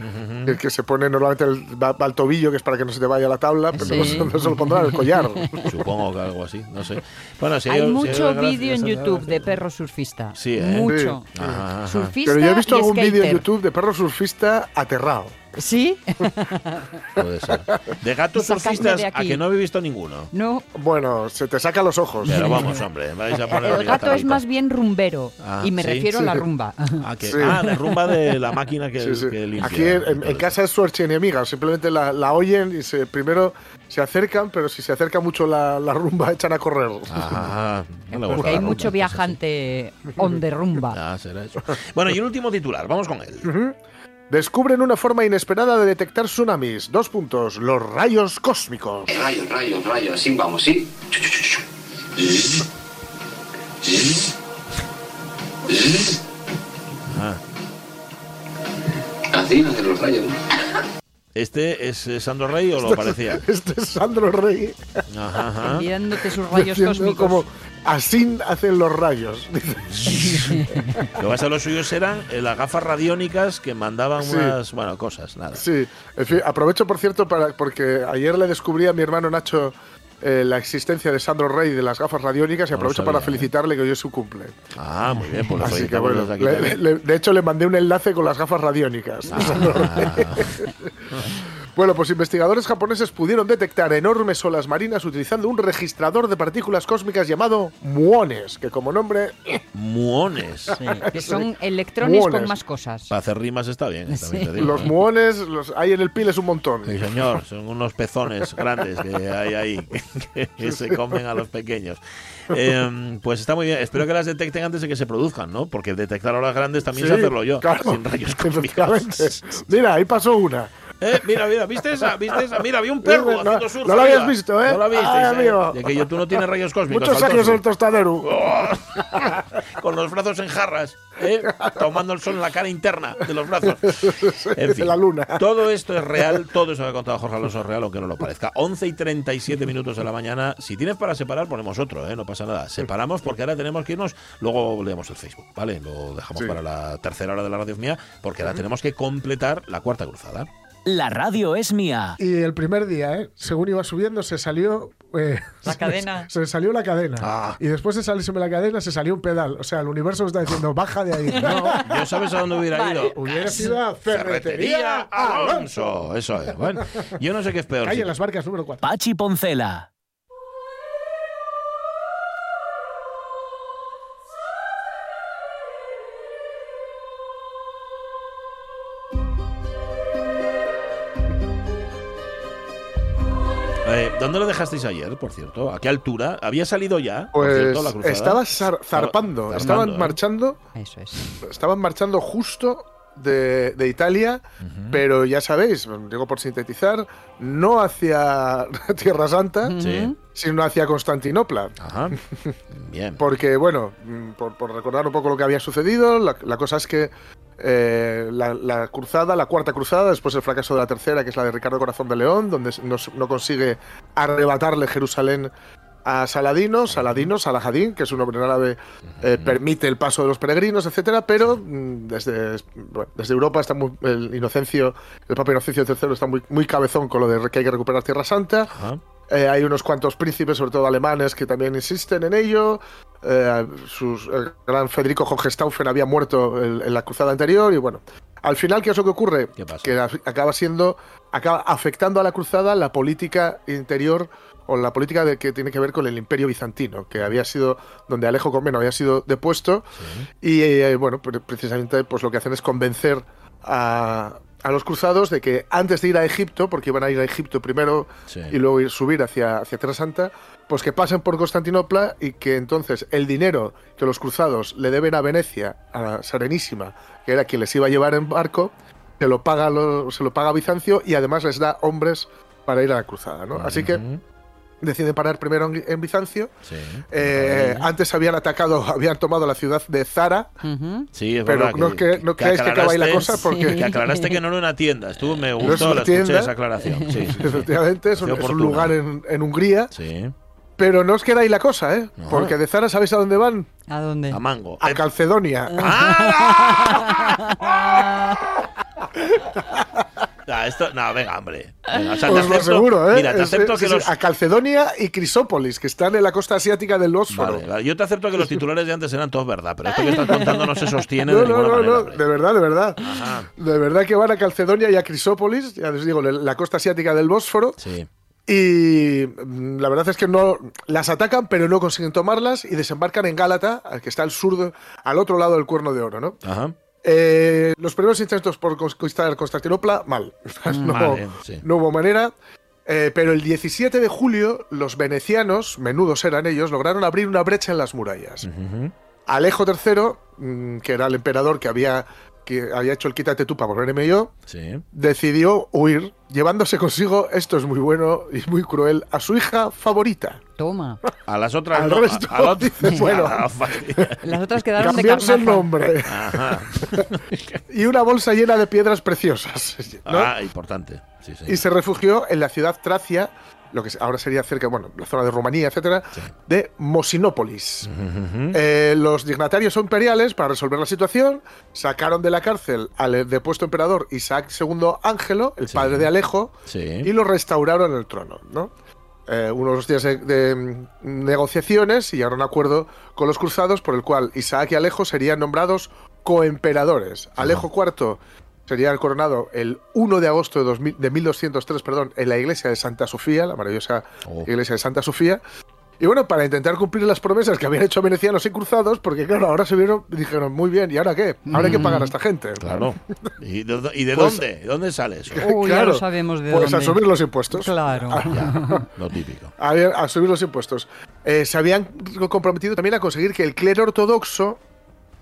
el que se pone normalmente el, va, va al tobillo, que es para que no se te vaya la tabla, pero Sí. no, se- no se lo pondrán el collar. Supongo que algo así, no sé. Bueno, si Hay si mucho gracias, vídeo en YouTube de perro surfista. Sí, ¿eh? Mucho. Sí. Ajá, ajá. Surfista Pero yo he visto algún vídeo en. YouTube de perro surfista aterrado. ¿Sí? Puede ser. De gatos Sacadme surfistas, de a aquí. que no habéis visto ninguno. No. Bueno, se te saca los ojos. Pero vamos, hombre, vais a poner El gato es más bien rumbero. Ah, y me sí, refiero a la rumba. Ah, que, Sí. ah, de rumba de la máquina que, Sí, sí. que limpia. Aquí en, en casa es su archienemiga, simplemente la, la oyen y se, primero se acercan, pero si se acerca mucho la, la rumba echan a correr. Ajá, no le gusta Porque la hay rumba, mucho entonces, viajante on the rumba. Ah, será eso. Bueno, y el último titular, vamos con él. Descubren una forma inesperada de detectar tsunamis. Dos puntos. Los rayos cósmicos. Rayos, rayos, rayos, así vamos, ¿sí? Ah, Así hacen los rayos, ¿no? ¿Este es Sandro Rey o lo parecía? Este es Sandro Rey Ajá, ajá. Enviándote sus rayos cósmicos. como así hacen los rayos. Lo que pasa los suyos eran eh, las gafas radiónicas que mandaban Sí. unas, bueno, cosas, nada. Sí, en fin, aprovecho por cierto para porque ayer le descubrí a mi hermano Nacho eh, la existencia de Sandro Rey de las gafas radiónicas y No aprovecho sabía, para ¿eh? felicitarle que hoy es su cumple. Ah, muy bien, pues lo Así que felicitamos bueno, desde aquí le- también. le- de hecho le mandé un enlace con las gafas radiónicas. Ah. Bueno, pues investigadores japoneses pudieron detectar enormes olas marinas utilizando un registrador de partículas cósmicas llamado muones, que como nombre Muones. Que son electrones con más cosas. Para hacer rimas está bien, también te digo, los ¿eh? muones los hay en el Piles un montón. Sí, señor, son unos pezones grandes que hay ahí que se comen a los pequeños. Eh, pues está muy bien. Espero que las detecten antes de que se produzcan, ¿no? Porque detectar olas grandes también Sí, hacerlo yo, claro, sin rayos cósmicos. Mira, ahí pasó una. Eh, mira, mira, ¿viste esa? ¿Viste esa? Mira, había un perro No, haciendo surf. no lo habías visto, ¿eh? No lo visteis, Ay. De que yo, tú no tienes rayos cósmicos. Muchos años el tostadero. Con los brazos en jarras, ¿eh? tomando el sol en la cara interna de los brazos. En de fin, la luna. Todo esto es real, todo eso que ha contado Jorge Alonso es real, aunque no lo parezca. 11 y 37 minutos de la mañana. Si tienes para separar, ponemos otro, ¿eh? no pasa nada. Separamos porque ahora tenemos que irnos, luego leemos el Facebook, ¿vale? Lo dejamos Sí. para la tercera hora de la radio mía, porque ahora tenemos que completar la cuarta cruzada. La radio es mía. Y el primer día, ¿eh? según iba subiendo, se salió. eh, La cadena. Se, salió la cadena. Ah. Y después de salirse la cadena, se salió un pedal. O sea, el universo me está diciendo, baja de ahí. No, ¿Yo sabes a dónde hubiera ido? hubiera sido a Ferretería Alonso. Alonso. Eso es. Bueno, yo no sé qué es peor. Calle en las barcas número 4. Pachi Poncela. Eh, ¿Dónde lo dejasteis ayer, por cierto? ¿A qué altura? ¿Había salido ya? por Pues cierto, la cruzada? estaba zar- zarpando, estaban ¿eh? marchando, Eso es. estaban marchando justo de, de Italia, pero ya sabéis, digo por sintetizar, no hacia Tierra Santa, sino hacia Constantinopla. Ajá. Bien. Porque, bueno, por, por recordar un poco lo que había sucedido, la, la cosa es que eh, la, la cruzada, la cuarta cruzada, después del fracaso de la tercera, que es la de Ricardo Corazón de León, donde no, no consigue arrebatarle Jerusalén a Saladino, Saladino, Salahadín, que es un nombre árabe, eh, permite el paso de los peregrinos, etcétera, pero mm, desde, bueno, desde Europa está muy, el Inocencio, el Papa Inocencio III está muy, muy cabezón con lo de que hay que recuperar Tierra Santa. Ajá. Eh, hay unos cuantos príncipes, sobre todo alemanes, que también insisten en ello. Eh, sus- el gran Federico Hohenstaufen había muerto en, en la cruzada anterior y bueno. Al final, ¿qué es lo que ocurre? ¿Qué pasa? Que acaba siendo, acaba afectando a la cruzada la política interior o la política de, que tiene que ver con el Imperio Bizantino, que había sido donde Alejo Comneno había sido depuesto y eh, bueno, pre- precisamente pues lo que hacen es convencer a, a los cruzados de que antes de ir a Egipto, porque iban a ir a Egipto primero Sí. y luego ir subir hacia, hacia Tierra Santa, pues que pasen por Constantinopla y que entonces el dinero que los cruzados le deben a Venecia, a la Serenísima, que era quien les iba a llevar en barco, se lo paga, lo- se lo paga Bizancio y además les da hombres para ir a la cruzada, ¿no? Así que. Deciden parar primero en, en Bizancio. Sí. Eh, antes habían atacado, habían tomado la ciudad de Zara. Sí, es pero verdad no, que, no creáis que acaba ahí la cosa aclaraste- porque Que aclaraste que no era una tienda. Estuvo, me es gustó, una la escuché tienda. esa aclaración. Sí, sí, sí. efectivamente es un, es lugar en, en Hungría, Sí. pero no os queda ahí la cosa, ¿eh? No. Porque de Zara, ¿sabéis a dónde van? ¿A dónde? A mango. A Eh, Calcedonia. ah, esto, no, venga, hombre. Venga, o sea, Os te lo acepto- aseguro, ¿eh? Mira, te Es- acepto que los. A Calcedonia y Crisópolis, que están en la costa asiática del Bósforo. Vale, vale, Yo te acepto que los titulares de antes eran todos verdad, pero esto que estás contando no se sostiene No, de no, no, manera. no, de verdad, de verdad. Ajá. De verdad que van a Calcedonia y a Crisópolis, ya les digo, la costa asiática del Bósforo. Sí. Y mm, la verdad es que no las atacan, pero no consiguen tomarlas y desembarcan en Gálata, que está al sur, de- al otro lado del Cuerno de Oro, ¿no? Ajá. Eh, los primeros intentos por conquistar Constantinopla, mal. no, Vale, sí. no hubo manera. Eh, pero el 17 de julio, los venecianos, menudos eran ellos, lograron abrir una brecha en las murallas. Alejo III, mm, que era el emperador que había, que había hecho el quítate tú para volverme yo, Sí. decidió huir, llevándose consigo, esto es muy bueno y muy cruel, a su hija favorita. Toma. A las otras Al no. resto, a, a la otra- dice, bueno. Las otras quedaron de Cambiarse el nombre Ajá. y una bolsa llena de piedras preciosas. ¿no? Ah, importante. Sí. y se refugió en la ciudad tracia, lo que ahora sería cerca, bueno, la zona de Rumanía, etcétera, de Mosinópolis. Eh, los dignatarios imperiales, para resolver la situación, sacaron de la cárcel al depuesto emperador Isaac II Ángelo, el Sí. padre de Alejo, Sí. y lo restauraron en el trono, ¿no? Eh, unos días de, de, mm, negociaciones y llegaron a un acuerdo con los cruzados por el cual Isaac y Alejo serían nombrados coemperadores. Alejo IV sería coronado el 1 de agosto de, 2000 de 1203 perdón, en la iglesia de Santa Sofía, la maravillosa Oh. iglesia de Santa Sofía. Y bueno, para intentar cumplir las promesas que habían hecho venecianos y cruzados, porque claro, ahora se vieron y dijeron, muy bien, ¿y ahora qué? Ahora hay que pagar a esta gente. Claro. ¿Y de, y de Pues- dónde? ¿De dónde sale eso? Uy, ya Claro, lo sabemos de Pues dónde. a subir los impuestos. Claro. Ya, lo típico. a, ver, a subir los impuestos. Eh, se habían comprometido también a conseguir que el clero ortodoxo,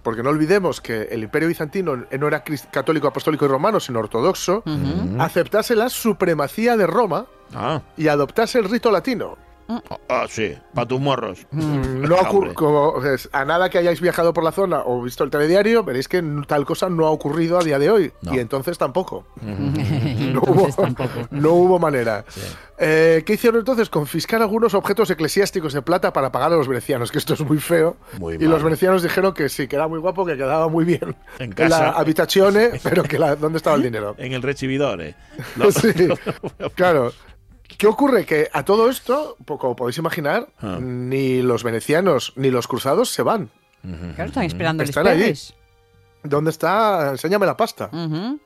porque no olvidemos que el imperio bizantino no era católico, apostólico y romano, sino ortodoxo, aceptase la supremacía de Roma Ah, y adoptase el rito latino. Ah, sí, para tus morros. No Hombre. ocur- como, es, a nada que hayáis viajado por la zona o visto el telediario, veréis que tal cosa no ha ocurrido a día de hoy. No. Y entonces tampoco. No Entonces hubo, tampoco. no hubo manera. Eh, ¿Qué hicieron entonces? Confiscar algunos objetos eclesiásticos de plata para pagar a los venecianos, que esto es muy feo. Muy y mal. los venecianos dijeron que sí, que era muy guapo, que quedaba muy bien En la casa. habitazione, pero que la, ¿dónde estaba el dinero? En el recibidor, ¿eh? Sí, claro. ¿Qué ocurre? Que a todo esto, como podéis imaginar, Ah. ni los venecianos ni los cruzados se van. Claro, están esperando Están allí. les ¿Dónde está? Enséñame la pasta. Ujú.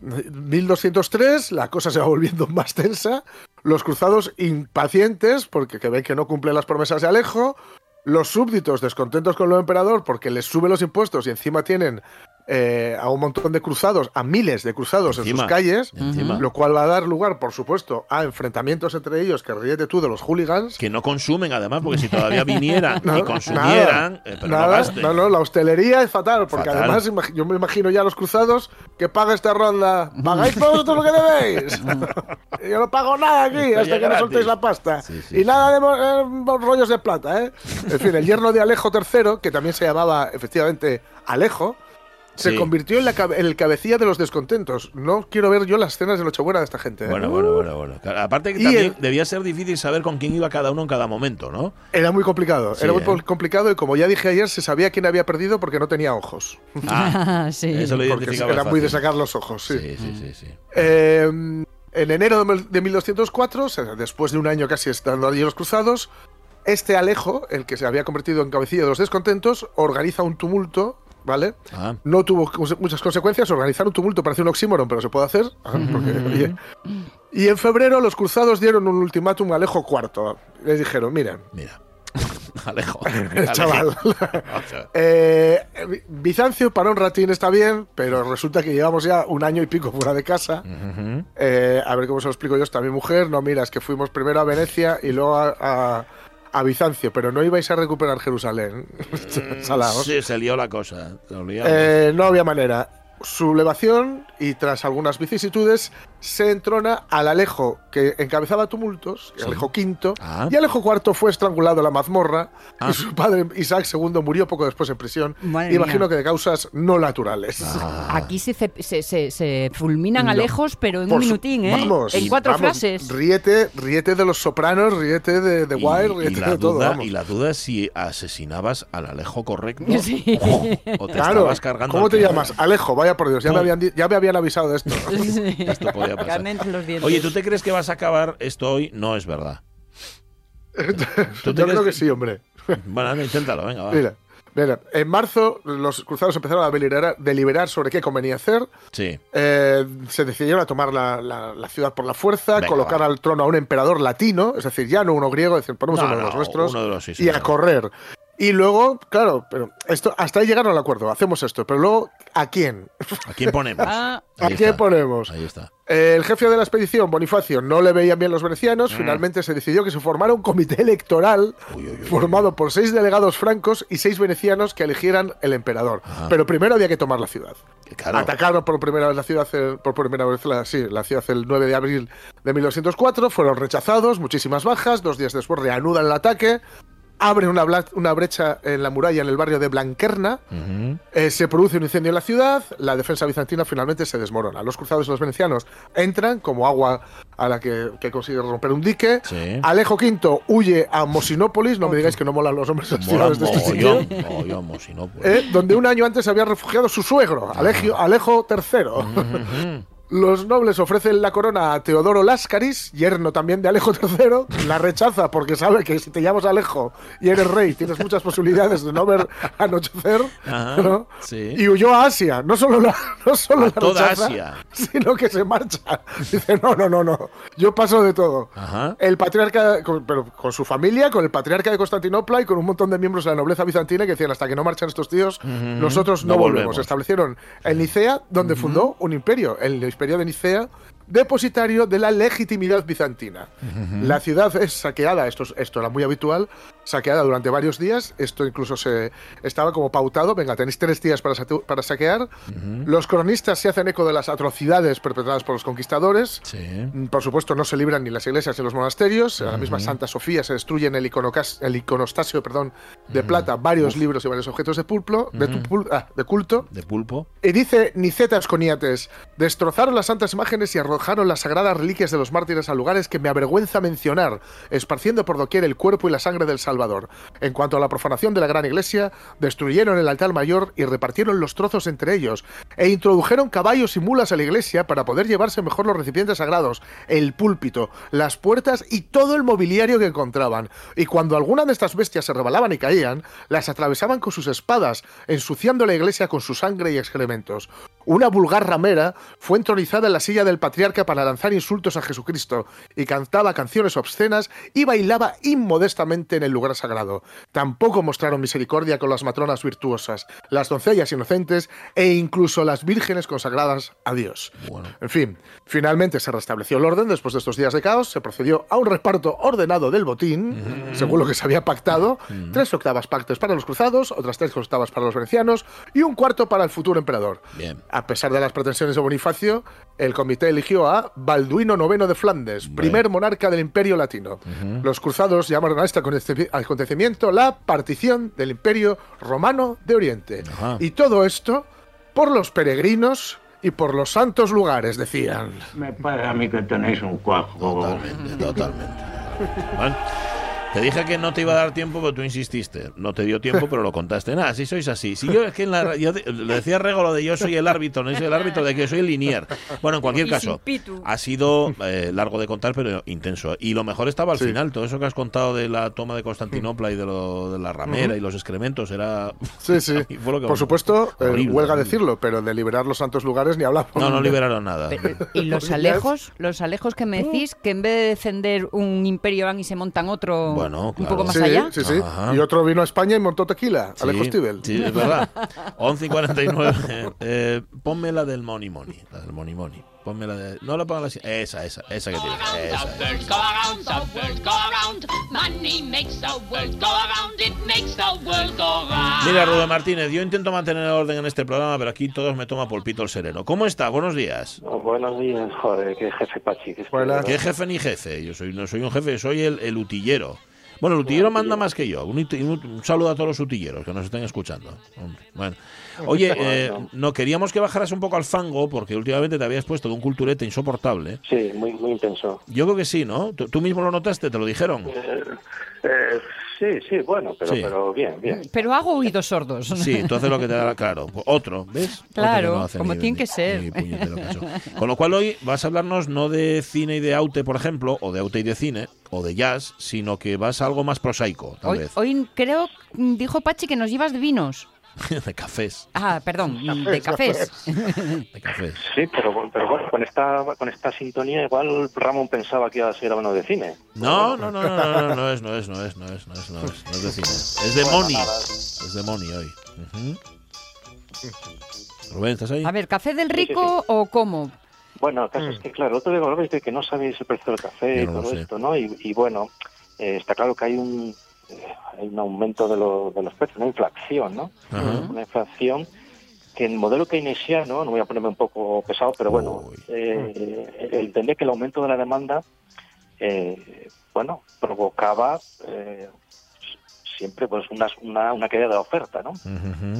1203, la cosa se va volviendo más tensa. Los cruzados impacientes porque que ven que no cumplen las promesas de Alejo. Los súbditos descontentos con el emperador porque les sube los impuestos y encima tienen eh, a un montón de cruzados, a miles de cruzados en sus calles. Encima. Lo cual va a dar lugar, por supuesto, a enfrentamientos entre ellos, que ríete tú de los hooligans. Que no consumen, además, porque si todavía vinieran No, y consumieran, nada, eh, pero no nada, no, no, la hostelería es fatal, porque Fatal. además yo me imagino ya a los cruzados que paga esta ronda. ¿Pagáis por vosotros lo que debéis? yo no pago nada aquí hasta que no gratis. soltéis la pasta. Sí, sí, y nada de eh, rollos de plata, ¿eh? En fin, el yerno de Alejo III, que también se llamaba efectivamente Alejo, se Sí. convirtió en, la en el cabecilla de los descontentos. No quiero ver yo las cenas de Nochebuena de esta gente. ¿eh? Bueno, bueno, bueno, bueno. Aparte que Y también el- debía ser difícil saber con quién iba cada uno en cada momento, ¿no? Era muy complicado, Sí, era muy ¿eh? complicado y como ya dije ayer, se sabía quién había perdido porque no tenía ojos. Ah, sí. eso lo identificaba era muy de sacar los ojos, sí. Sí, sí, sí, sí. Eh, en enero de mil- de 1204, o sea, después de un año casi estando allí los cruzados, este Alejo, el que se había convertido en cabecilla de los descontentos, organiza un tumulto, ¿vale? Ah, No tuvo muchas consecuencias, organizar un tumulto parece un oxímoron, pero se puede hacer. porque, oye. Y en febrero los cruzados dieron un ultimátum a Alejo IV. Les dijeron, miren, mira. Alejo. chaval. Eh, Bizancio para un ratín está bien, pero resulta que llevamos ya un año y pico fuera de casa. Eh, a ver cómo se lo explico yo esto a mi mujer. No, mira, es que fuimos primero a Venecia y luego a, a- a Bizancio, pero no ibais a recuperar Jerusalén. Salaos. Sí, se lió la cosa. Eh, no había manera. Sublevación y tras algunas vicisitudes se entrona al Alejo que encabezaba tumultos, Sí. Alejo V, Ah. y Alejo IV fue estrangulado en la mazmorra Ah. y su padre Isaac II murió poco después en prisión, Madre imagino mía. que de causas no naturales. Ah. Aquí se, se, se- se fulminan No. a lejos, pero en Por un su- minutín, ¿eh? Vamos, en cuatro vamos, frases. Ríete, ríete de los sopranos, ríete de, de Y- Wire, y, ríete la de todo. duda, vamos. y la duda es si asesinabas al Alejo correcto Sí. o te Claro, estabas cargando ¿cómo te llamas? Alejo, vaya por Dios, ya me habían, ya me habían avisado de esto. Esto podía pasar. Carne entre los dientes. Oye, ¿tú te crees que vas a acabar esto hoy? No es verdad. ¿Tú te Yo crees creo que sí, hombre. Bueno, anda, inténtalo, venga, va. Mira, mira, en marzo los cruzados empezaron a deliberar, deliberar sobre qué convenía hacer. Sí. Eh, se decidieron a tomar la, la- la ciudad por la fuerza, Venga, colocar va. al trono a un emperador latino, es decir, ya no uno griego, es decir, ponemos No, uno de los nuestros uno de los sí, y a correr. Y luego, claro, pero esto hasta ahí llegaron al acuerdo, hacemos esto, pero luego, ¿a quién? ¿A quién ponemos? Ah. ¿A quién está. ponemos? Ahí está. Eh, el jefe de la expedición, Bonifacio, no le veían bien los venecianos. Finalmente se decidió que se formara un comité electoral. Uy, uy, uy, formado por seis delegados francos y seis venecianos que eligieran el emperador. Pero primero había que tomar la ciudad. Claro. Atacaron por primera vez la ciudad, eh, por primera vez la, sí, la ciudad el 9 de abril de 1204. Fueron rechazados, muchísimas bajas. Dos días después reanudan el ataque. Abren una, brecha en la muralla en el barrio de Blanquerna. Eh, se produce un incendio en la ciudad, la defensa bizantina finalmente se desmorona. Los cruzados y los venecianos entran como agua a la que, que consigue romper un dique. Sí. Alejo V huye a Mosinópolis, no me digáis que no molan los nombres de ciudades de este sitio. eh, donde un año antes había refugiado su suegro, Alejo III. Los nobles ofrecen la corona a Teodoro Láscaris, yerno también de Alejo III. La rechaza porque sabe que si te llamas Alejo y eres rey, tienes muchas posibilidades de no ver anochecer. Ajá, ¿no? sí. Y huyó a Asia. No solo la, no solo A la toda rechaza, Asia. sino que se marcha. Dice, no, no, no, no. Yo paso de todo. Ajá. El patriarca, con, pero con su familia, con el patriarca de Constantinopla y con un montón de miembros de la nobleza bizantina que decían, hasta que no marchan estos tíos, nosotros no, No volvemos. volvemos. Establecieron en Nicea, donde fundó un imperio, el imperio de Nicea, depositario de la legitimidad bizantina. La ciudad es saqueada, esto, es- esto era muy habitual, saqueada durante varios días, esto incluso se estaba como pautado, venga, tenéis tres días para, saquear. Los cronistas se hacen eco de las atrocidades perpetradas por los conquistadores. Sí. Mm, Por supuesto, no se libran ni las iglesias ni los monasterios. En la misma Santa Sofía se destruyen el, el iconostasio perdón, de plata, varios libros y varios objetos de, pulpo, de, tu- pul- ah, de culto. De pulpo. Y dice Nicetas Coniates, destrozaron las santas imágenes y arrojaron las sagradas reliquias de los mártires a lugares que me avergüenza mencionar, esparciendo por doquier el cuerpo y la sangre del Salvador. En cuanto a la profanación de la gran iglesia, destruyeron el altar mayor y repartieron los trozos entre ellos, e introdujeron caballos y mulas a la iglesia para poder llevarse mejor los recipientes sagrados, el púlpito, las puertas y todo el mobiliario que encontraban. Y cuando alguna de estas bestias se rebalaban y caían, las atravesaban con sus espadas, ensuciando la iglesia con su sangre y excrementos. Una vulgar ramera fue entronizada en la silla del patriarca para lanzar insultos a Jesucristo y cantaba canciones obscenas y bailaba inmodestamente en el lugar sagrado. Tampoco mostraron misericordia con las matronas virtuosas, las doncellas inocentes e incluso las vírgenes consagradas a Dios. En fin, finalmente se restableció el orden después de estos días de caos, se procedió a un reparto ordenado del botín, según lo que se había pactado, tres octavas pactos para los cruzados, otras tres octavas para los venecianos y un cuarto para el futuro emperador. Bien. A pesar de las pretensiones de Bonifacio, el comité eligió a Balduino IX de Flandes, primer monarca del Imperio Latino. Los cruzados llamaron a este aconte- acontecimiento la partición del Imperio Romano de Oriente. Y todo esto por los peregrinos y por los santos lugares, decían. Me parece a mí que tenéis un cuajo. Totalmente, totalmente. te dije que no te iba a dar tiempo, pero tú insististe. No te dio tiempo, pero lo contaste. Nada, si sois así. Si yo es que en la, yo le decía a Rego lo de yo soy el árbitro, no soy el árbitro de que soy el linier. Bueno, en cualquier caso, ha sido eh, largo de contar, pero intenso. Y lo mejor estaba al Sí. final. Todo eso que has contado de la toma de Constantinopla y de, lo, de la ramera y los excrementos era. Sí, sí. Y fue lo que- Por supuesto, eh, huelga horrible. decirlo, pero de liberar los santos lugares ni hablamos. No, no liberaron nada. Pero- y los alejos, los alejos que me decís, que en vez de defender un imperio van y se montan otro Bueno, un claro. poco más Sí, allá. sí, sí. Ajá. Y otro vino a España y montó tequila, Sí, Alejo Stivel. Sí, es verdad. 11 y 49. Eh, ponme la del Money Money. La del Money Money. Ponme la de. No la pongas así. Esa, esa, esa que tiene. Esa, esa. go around, the world go around. Money makes the world go around. It makes the world go round. Mira, Rubén Martínez, yo intento mantener el orden en este programa, pero aquí todos me toma polpito el sereno. ¿Cómo está? Buenos días. Oh, buenos días, joder, qué jefe Pachi. Buenas. ¿Qué jefe ni jefe? Yo soy, no soy un jefe, soy el, el utillero. Bueno, el utillero manda más que yo. Un, un- un saludo a todos los utilleros que nos estén escuchando. Hombre, Bueno. Oye, eh, no queríamos que bajaras un poco al fango porque últimamente te habías puesto de un culturete insoportable. Sí, muy, muy intenso. Yo creo que sí, ¿no? ¿Tú, tú mismo lo notaste? ¿Te lo dijeron? Eh, eh, sí, sí, bueno, pero, Sí. pero bien, bien. Pero hago oídos sordos. Sí, tú haces lo que te da claro. Otro, ¿ves? Otro Claro, no como ni- tiene que ser. Con lo cual hoy vas a hablarnos no de cine y de aute, por ejemplo, o de aute y de cine, o de jazz, sino que vas a algo más prosaico, tal Hoy, vez. hoy creo, dijo Pachi, que nos llevas de vinos. de cafés. Ah, perdón, de cafés. De cafés. Sí, pero, pero bueno, con esta, con esta sintonía igual Ramón pensaba que iba a ser hablando de cine. No, no, no, no, no, no, no es, no es, no es, no es, no es, no es, no es de cine. Es de Bueno, Money. nada. Es de Money hoy. Ujú. Rubén, ¿estás ahí? A ver, ¿café del rico o cómo? Bueno, el caso es que, claro, otro día hablabais de que no sabéis el precio del café y todo sé. esto, ¿no? Y, y bueno, eh, está claro que hay un, hay un aumento de, lo- de los precios, una inflación, ¿no? Ajá. Una inflación que en el modelo keynesiano, no voy a ponerme un poco pesado, pero bueno, eh, entender que el aumento de la demanda, eh, bueno, provocaba eh, siempre pues una, una, una caída de la oferta, ¿no?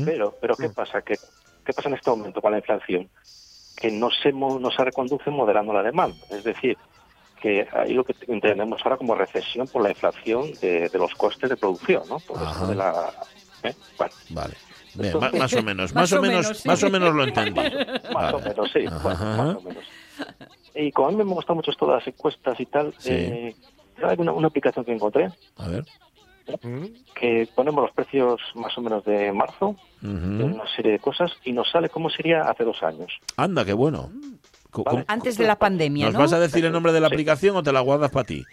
Pero, pero ¿qué pasa? ¿Qué, ¿Qué pasa en este momento con la inflación? Que no se, mo- no se reconduce moderando la demanda. Es decir, que ahí lo que entendemos ahora como recesión por la inflación de, de los costes de producción, ¿no? Por Ajá. eso de la... ¿eh? Bueno, Vale. Bien, ma- más o menos, Más más, o o menos, menos, sí. más o menos lo entendí. Más o Vale. menos, sí. bueno, más o menos. Y como a mí me gustan mucho todas las encuestas y tal, Sí. eh, hay una, una aplicación que encontré A ver. que ponemos los precios más o menos de marzo de Ujú. una serie de cosas y nos sale cómo sería hace dos años. Anda, qué bueno. Co- Vale. ¿cómo- Antes de la pandemia, ¿Nos ¿no? vas a decir el nombre de la Sí. aplicación o te la guardas para ti?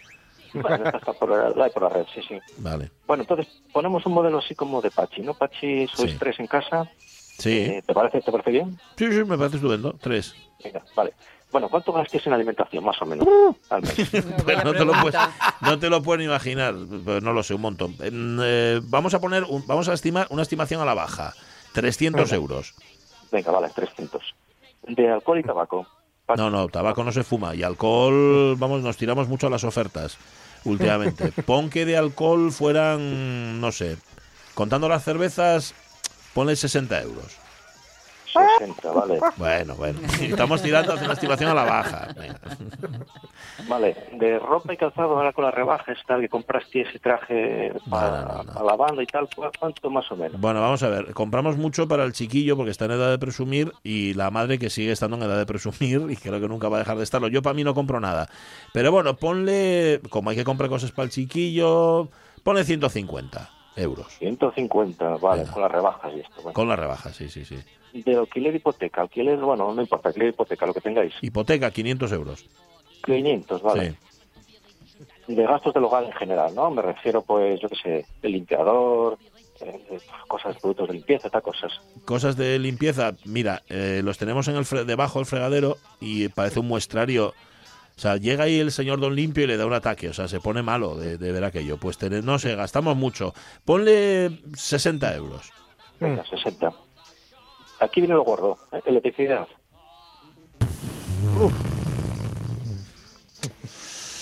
Bueno, está por la, la hay por la red, sí, sí. Vale. Bueno, entonces ponemos un modelo así como de Pachi, ¿no? Pachi, sois Sí. tres en casa. Sí. Eh, ¿te, parece, ¿Te parece bien? Sí, sí, me parece estupendo. Tres. Venga, vale. Bueno, ¿cuánto gastéis en alimentación, más o menos, al mes? Pues no, te lo puedes, no te lo puedes ni imaginar. Pues no lo sé, un montón. Eh, vamos a poner, un- vamos a estimar una estimación a la baja. 300 euros. Venga, vale, 300. De alcohol y tabaco. No, no, tabaco no se fuma. Y alcohol, vamos, nos tiramos mucho a las ofertas últimamente. Pon que de alcohol fueran, no sé, contando las cervezas, ponle 60 euros. 60, vale. Bueno, bueno. Estamos tirando hacia una estimación a la baja. Venga. Vale, de ropa y calzado ahora con las rebajas, tal, que compraste ese traje para, No, no, no. para la banda y tal, ¿cu- ¿cuánto más o menos? Bueno, vamos a ver. Compramos mucho para el chiquillo porque está en edad de presumir y la madre que sigue estando en edad de presumir y creo que nunca va a dejar de estarlo. Yo para mí no compro nada. Pero bueno, ponle, como hay que comprar cosas para el chiquillo, ponle 150 euros. 150, vale, Venga. con las rebajas y esto. Bueno. Con la rebaja, sí, sí, sí. De alquiler hipoteca, alquiler, bueno, no importa, alquiler hipoteca, lo que tengáis. Hipoteca, 500 euros. 500, vale. Sí. De gastos del hogar en general, ¿no? Me refiero, pues, yo qué sé, el limpiador, eh, cosas, productos de limpieza, tal, cosas. Cosas de limpieza, mira, eh, los tenemos en el fre- debajo del fregadero y parece un muestrario. O sea, llega ahí el señor Don Limpio y le da un ataque. O sea, se pone malo de, de ver aquello. Pues tener- no sé, gastamos mucho. Ponle 60 euros. Venga, 60. Aquí viene lo gordo, ¿eh? electricidad.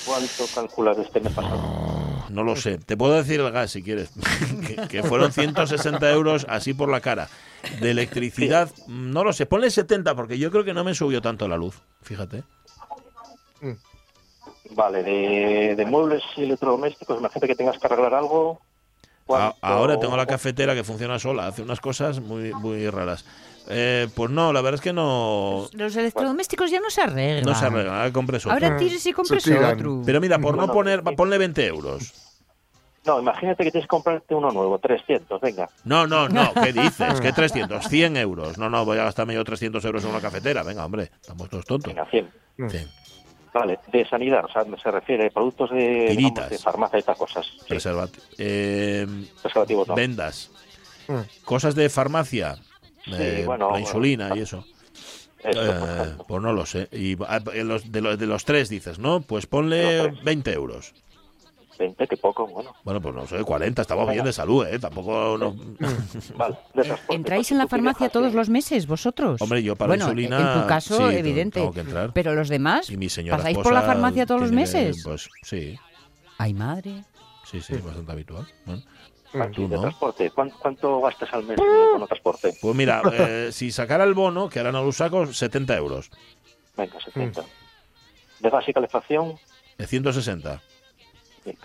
¿Cuánto calculas este mes pasado? No lo sé. Te puedo decir el gas si quieres. que, que fueron 160 euros así por la cara. De electricidad, no lo sé. Ponle 70 porque yo creo que no me subió tanto la luz. Fíjate. Vale, de, de muebles y electrodomésticos, imagínate que tengas que arreglar algo. Ahora tengo la cafetera que funciona sola. Hace unas cosas muy, muy raras. Eh, pues no, la verdad es que no, Los electrodomésticos ya no se arreglan. no se arregla. Ahora compres otro. Ahora tires y compres otro. Pero mira, por no poner, ponle 20 euros. No, imagínate que tienes que comprarte uno nuevo, 300, venga. No, no, no, ¿qué dices? ¿Qué 300? 100 euros. No, no, voy a gastarme yo 300 euros en una cafetera. Venga, hombre, estamos todos tontos. Venga, 100. Sí. Vale, de sanidad, o sea, se refiere a productos de, Tiritas. digamos, de farmacia y estas cosas. Sí, Preservati- eh, preservativos no. vendas. Mm. Cosas de farmacia. eh, bueno, la insulina y eso. Eh, pues no lo sé. Y ah, los- de, los, de los tres dices, ¿no? Pues ponle Los tres. 20 euros. 20, que poco, bueno. Bueno, pues no sé, 40. Estamos bien de salud, ¿eh? Tampoco. no- Vale, de. ¿Entráis en la farmacia todos los meses, vosotros? Hombre, yo para bueno, insulina. en tu caso, sí, tengo- evidente. Tengo que entrar. Pero los demás, Y mi señora ¿pasáis por la farmacia todos los tiene- meses? Pues sí, Ay, madre. sí, sí, bastante habitual. Bueno, tú de no. transporte, ¿cuán- ¿cuánto gastas al mes con transporte? Pues mira, eh, si sacara el bono, que ahora no lo saco, 70 euros. Venga, 70. De gas y calefacción, De 160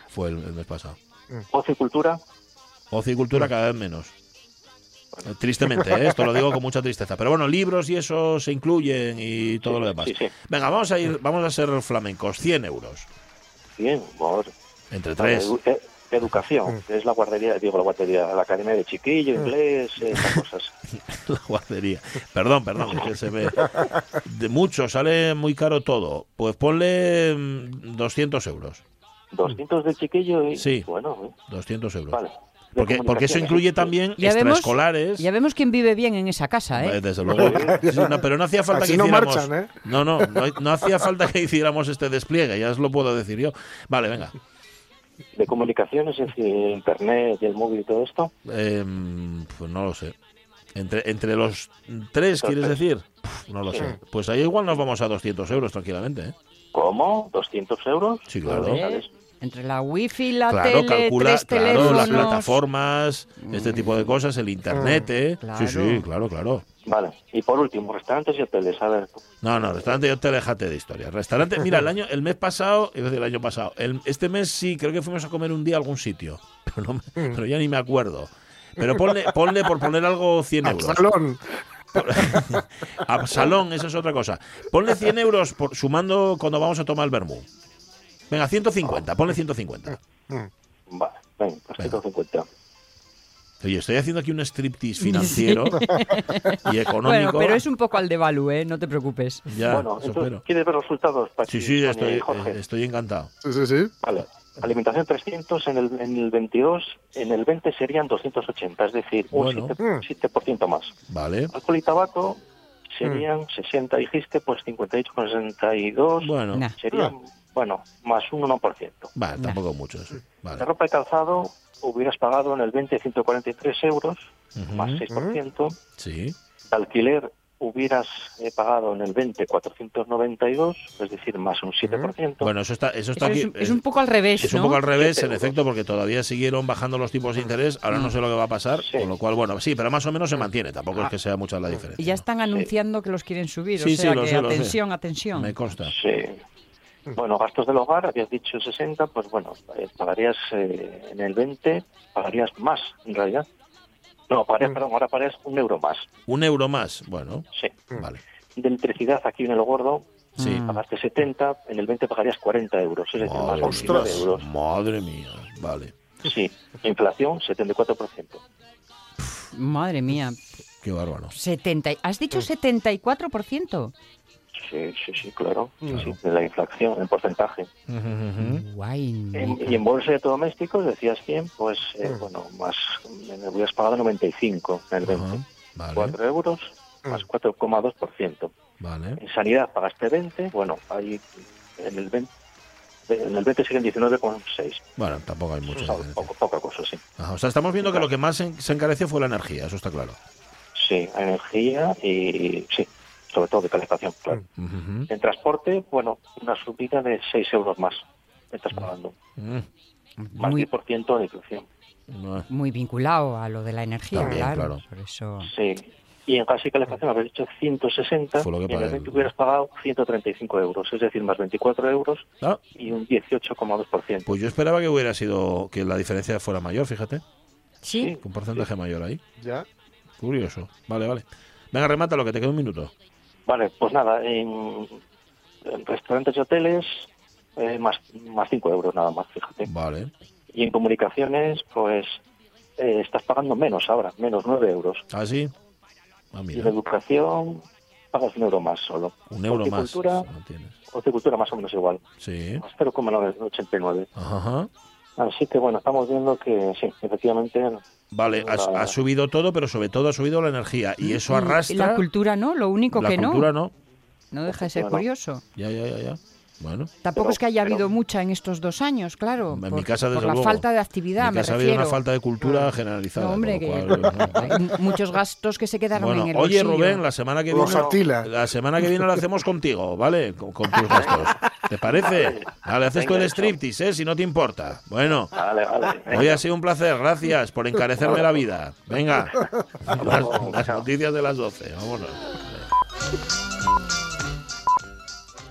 fue el, el mes pasado. Ocio y cultura, Ocio y cultura cada vez menos. Tristemente, ¿eh? esto lo digo con mucha tristeza. Pero bueno, libros y eso se incluyen y todo Sí, lo demás. sí, sí. Venga, vamos a ir, vamos a ser flamencos. 100 euros. 100, por Entre tres. edu- e- educación, que es la guardería, digo la guardería, la academia de chiquillo, inglés, eh, estas cosas. La guardería. Perdón, perdón, que se ve. De mucho, sale muy caro todo. Pues ponle mm, 200 euros. 200 del chiquillo y Sí. bueno, eh, 200 euros. vale. De Porque, porque eso incluye sí. también Ya vemos, extraescolares. ya vemos quién vive bien en esa casa, ¿eh? Eh, Desde luego. Sí, no, pero no hacía falta Así que no hiciéramos. marchan, ¿eh? No, no, no, no hacía falta que hiciéramos este despliegue, ya os lo puedo decir yo. Vale, venga. De comunicaciones, es decir, internet y el móvil y todo esto. Em, pues no lo sé. Entre, entre los tres, ¿quieres tres. decir? Puf, no lo sé. Pues ahí igual nos vamos a 200 euros tranquilamente. ¿eh? ¿Cómo? ¿200 euros? Sí, claro. Joder, Entre la wifi, la Claro, tele, calcula, tres claro, teléfonos... las plataformas, este tipo de cosas, el internet, ¿eh? Claro. Sí, sí, claro, claro. Vale. Y por último, restaurantes y hoteles. A ver, No, no, restaurante yo te déjate de historia. Restaurante, mira, el año, el mes pasado, a decir el año pasado, el- este mes sí, creo que fuimos a comer un día a algún sitio, pero, no me- pero ya ni me acuerdo. Pero ponle, ponle por poner algo 100 euros. Salón. Absalón, eso es otra cosa. Ponle 100 euros por, sumando cuando vamos a tomar el vermú. Venga, 150, ponle 150. Vale, venga, pues 150. Oye, estoy haciendo aquí un striptease financiero y económico. Bueno, pero es un poco al de Value, ¿eh? No te preocupes. Ya, bueno, entonces. ¿quieres ver los resultados? Pachi, Sí, sí, estoy, Jorge? eh, estoy encantado. Sí, sí, sí. Vale. Alimentación 300 en el, en el 22, en el 20 serían 280, es decir, un Bueno. 7%, 7% más. Vale. Alcohol y tabaco serían 60, dijiste, pues 58,62. Bueno, Nah. Bueno, más un 1%. vale, tampoco mucho eso. De Vale. ropa y calzado hubieras pagado en el 20 143 euros, Ujú. más 6%. Sí. De alquiler hubieras eh, pagado en el 20 492, es decir, más un 7%. Bueno, eso está, eso está Eso aquí. es, un- es un poco al revés, Es ¿no? un poco al revés, en euros. efecto, porque todavía siguieron bajando los tipos de interés. Ahora no sé lo que va a pasar, Sí. con lo cual, bueno, sí, pero más o menos se mantiene. Tampoco es que sea mucha la diferencia. Y ya están anunciando que los quieren subir. Sí, o sí, sea lo que sé, lo sé. atención, atención. Me consta. Sí. Bueno, gastos del hogar, habías dicho 60, pues bueno, eh, pagarías eh, en el 20, pagarías más, en realidad. No, pagarías, perdón, ahora pagarías un euro más. Un euro más, bueno, Sí. vale. De electricidad, aquí en el gordo, Sí. pagaste 70, en el 20 pagarías 40 euros, es decir, más Madre, 29 euros. madre mía, vale. Sí, inflación 74%. Madre mía. Qué bárbaro. 70, ¿Has dicho 74%? Sí, sí, sí, claro. Sí, sí, de la inflación, en porcentaje. Guay. En- y en bolsa de electrodomésticos, decías 100, pues eh, bueno, más, me hubieras pagado 95 en el 20. Ajá, Vale, 4 euros más 4,2%. vale. En sanidad pagaste 20, bueno, ahí en el 20, en el 20 siguen 19,6. Bueno, tampoco hay es poco, poca cosa, sí. Ajá, o sea, estamos viendo que lo que más se se encareció fue la energía, eso está claro. Sí, energía y sí, sobre todo de calefacción, claro. Ujú. En transporte, bueno, una subida de 6 euros más. Me estás pagando. Mm, Más Muy, 10% de inflación. muy vinculado a lo de la energía, También, claro. claro. Por eso. Sí. Y en gas y calefacción habéis dicho 160 Fue lo que y en el 20 hubieras pagado 135 euros, es decir, más 24 euros Ah, y un 18,2%. pues yo esperaba que hubiera sido que la diferencia fuera mayor, fíjate. Sí, Un porcentaje mayor ahí. Ya. Curioso. Vale, vale. Venga, remata lo que te queda un minuto. Vale, pues nada, en, en restaurantes y hoteles eh, más, más 5 euros nada más, fíjate. Vale. Y en comunicaciones, pues eh, estás pagando menos ahora, menos 9 euros. ¿Ah, sí? Ah, Y en educación pagas un euro más solo. Un euro más. No horticultura más o menos igual, Sí. más 0,89. Ajá. Así que bueno, estamos viendo que sí, efectivamente Vale, ha, La- ha subido todo, pero sobre todo ha subido la energía. Y eso Y arrastra. la cultura no, lo único la que cultura no. no. No deja de ser Bueno. curioso. Ya, ya, ya, ya. Bueno. Tampoco Pero- es que haya pero- habido mucha en estos dos años, claro. En por, mi casa, por desde la luego. falta de actividad, En mi me ha habido una falta de cultura generalizada. No, hombre, que muchos gastos que se quedaron Bueno, en el oye bolsillo. Rubén, la semana que Los viene Atila. la semana que viene lo hacemos contigo, ¿vale? Con, con tus gastos. ¿Te parece? Vale, haces tú el striptease, ¿eh? Si no te importa. Bueno, Vale, vale. hoy ha sido un placer, gracias por encarecerme la vida. Venga, las, las noticias de las 12, vámonos.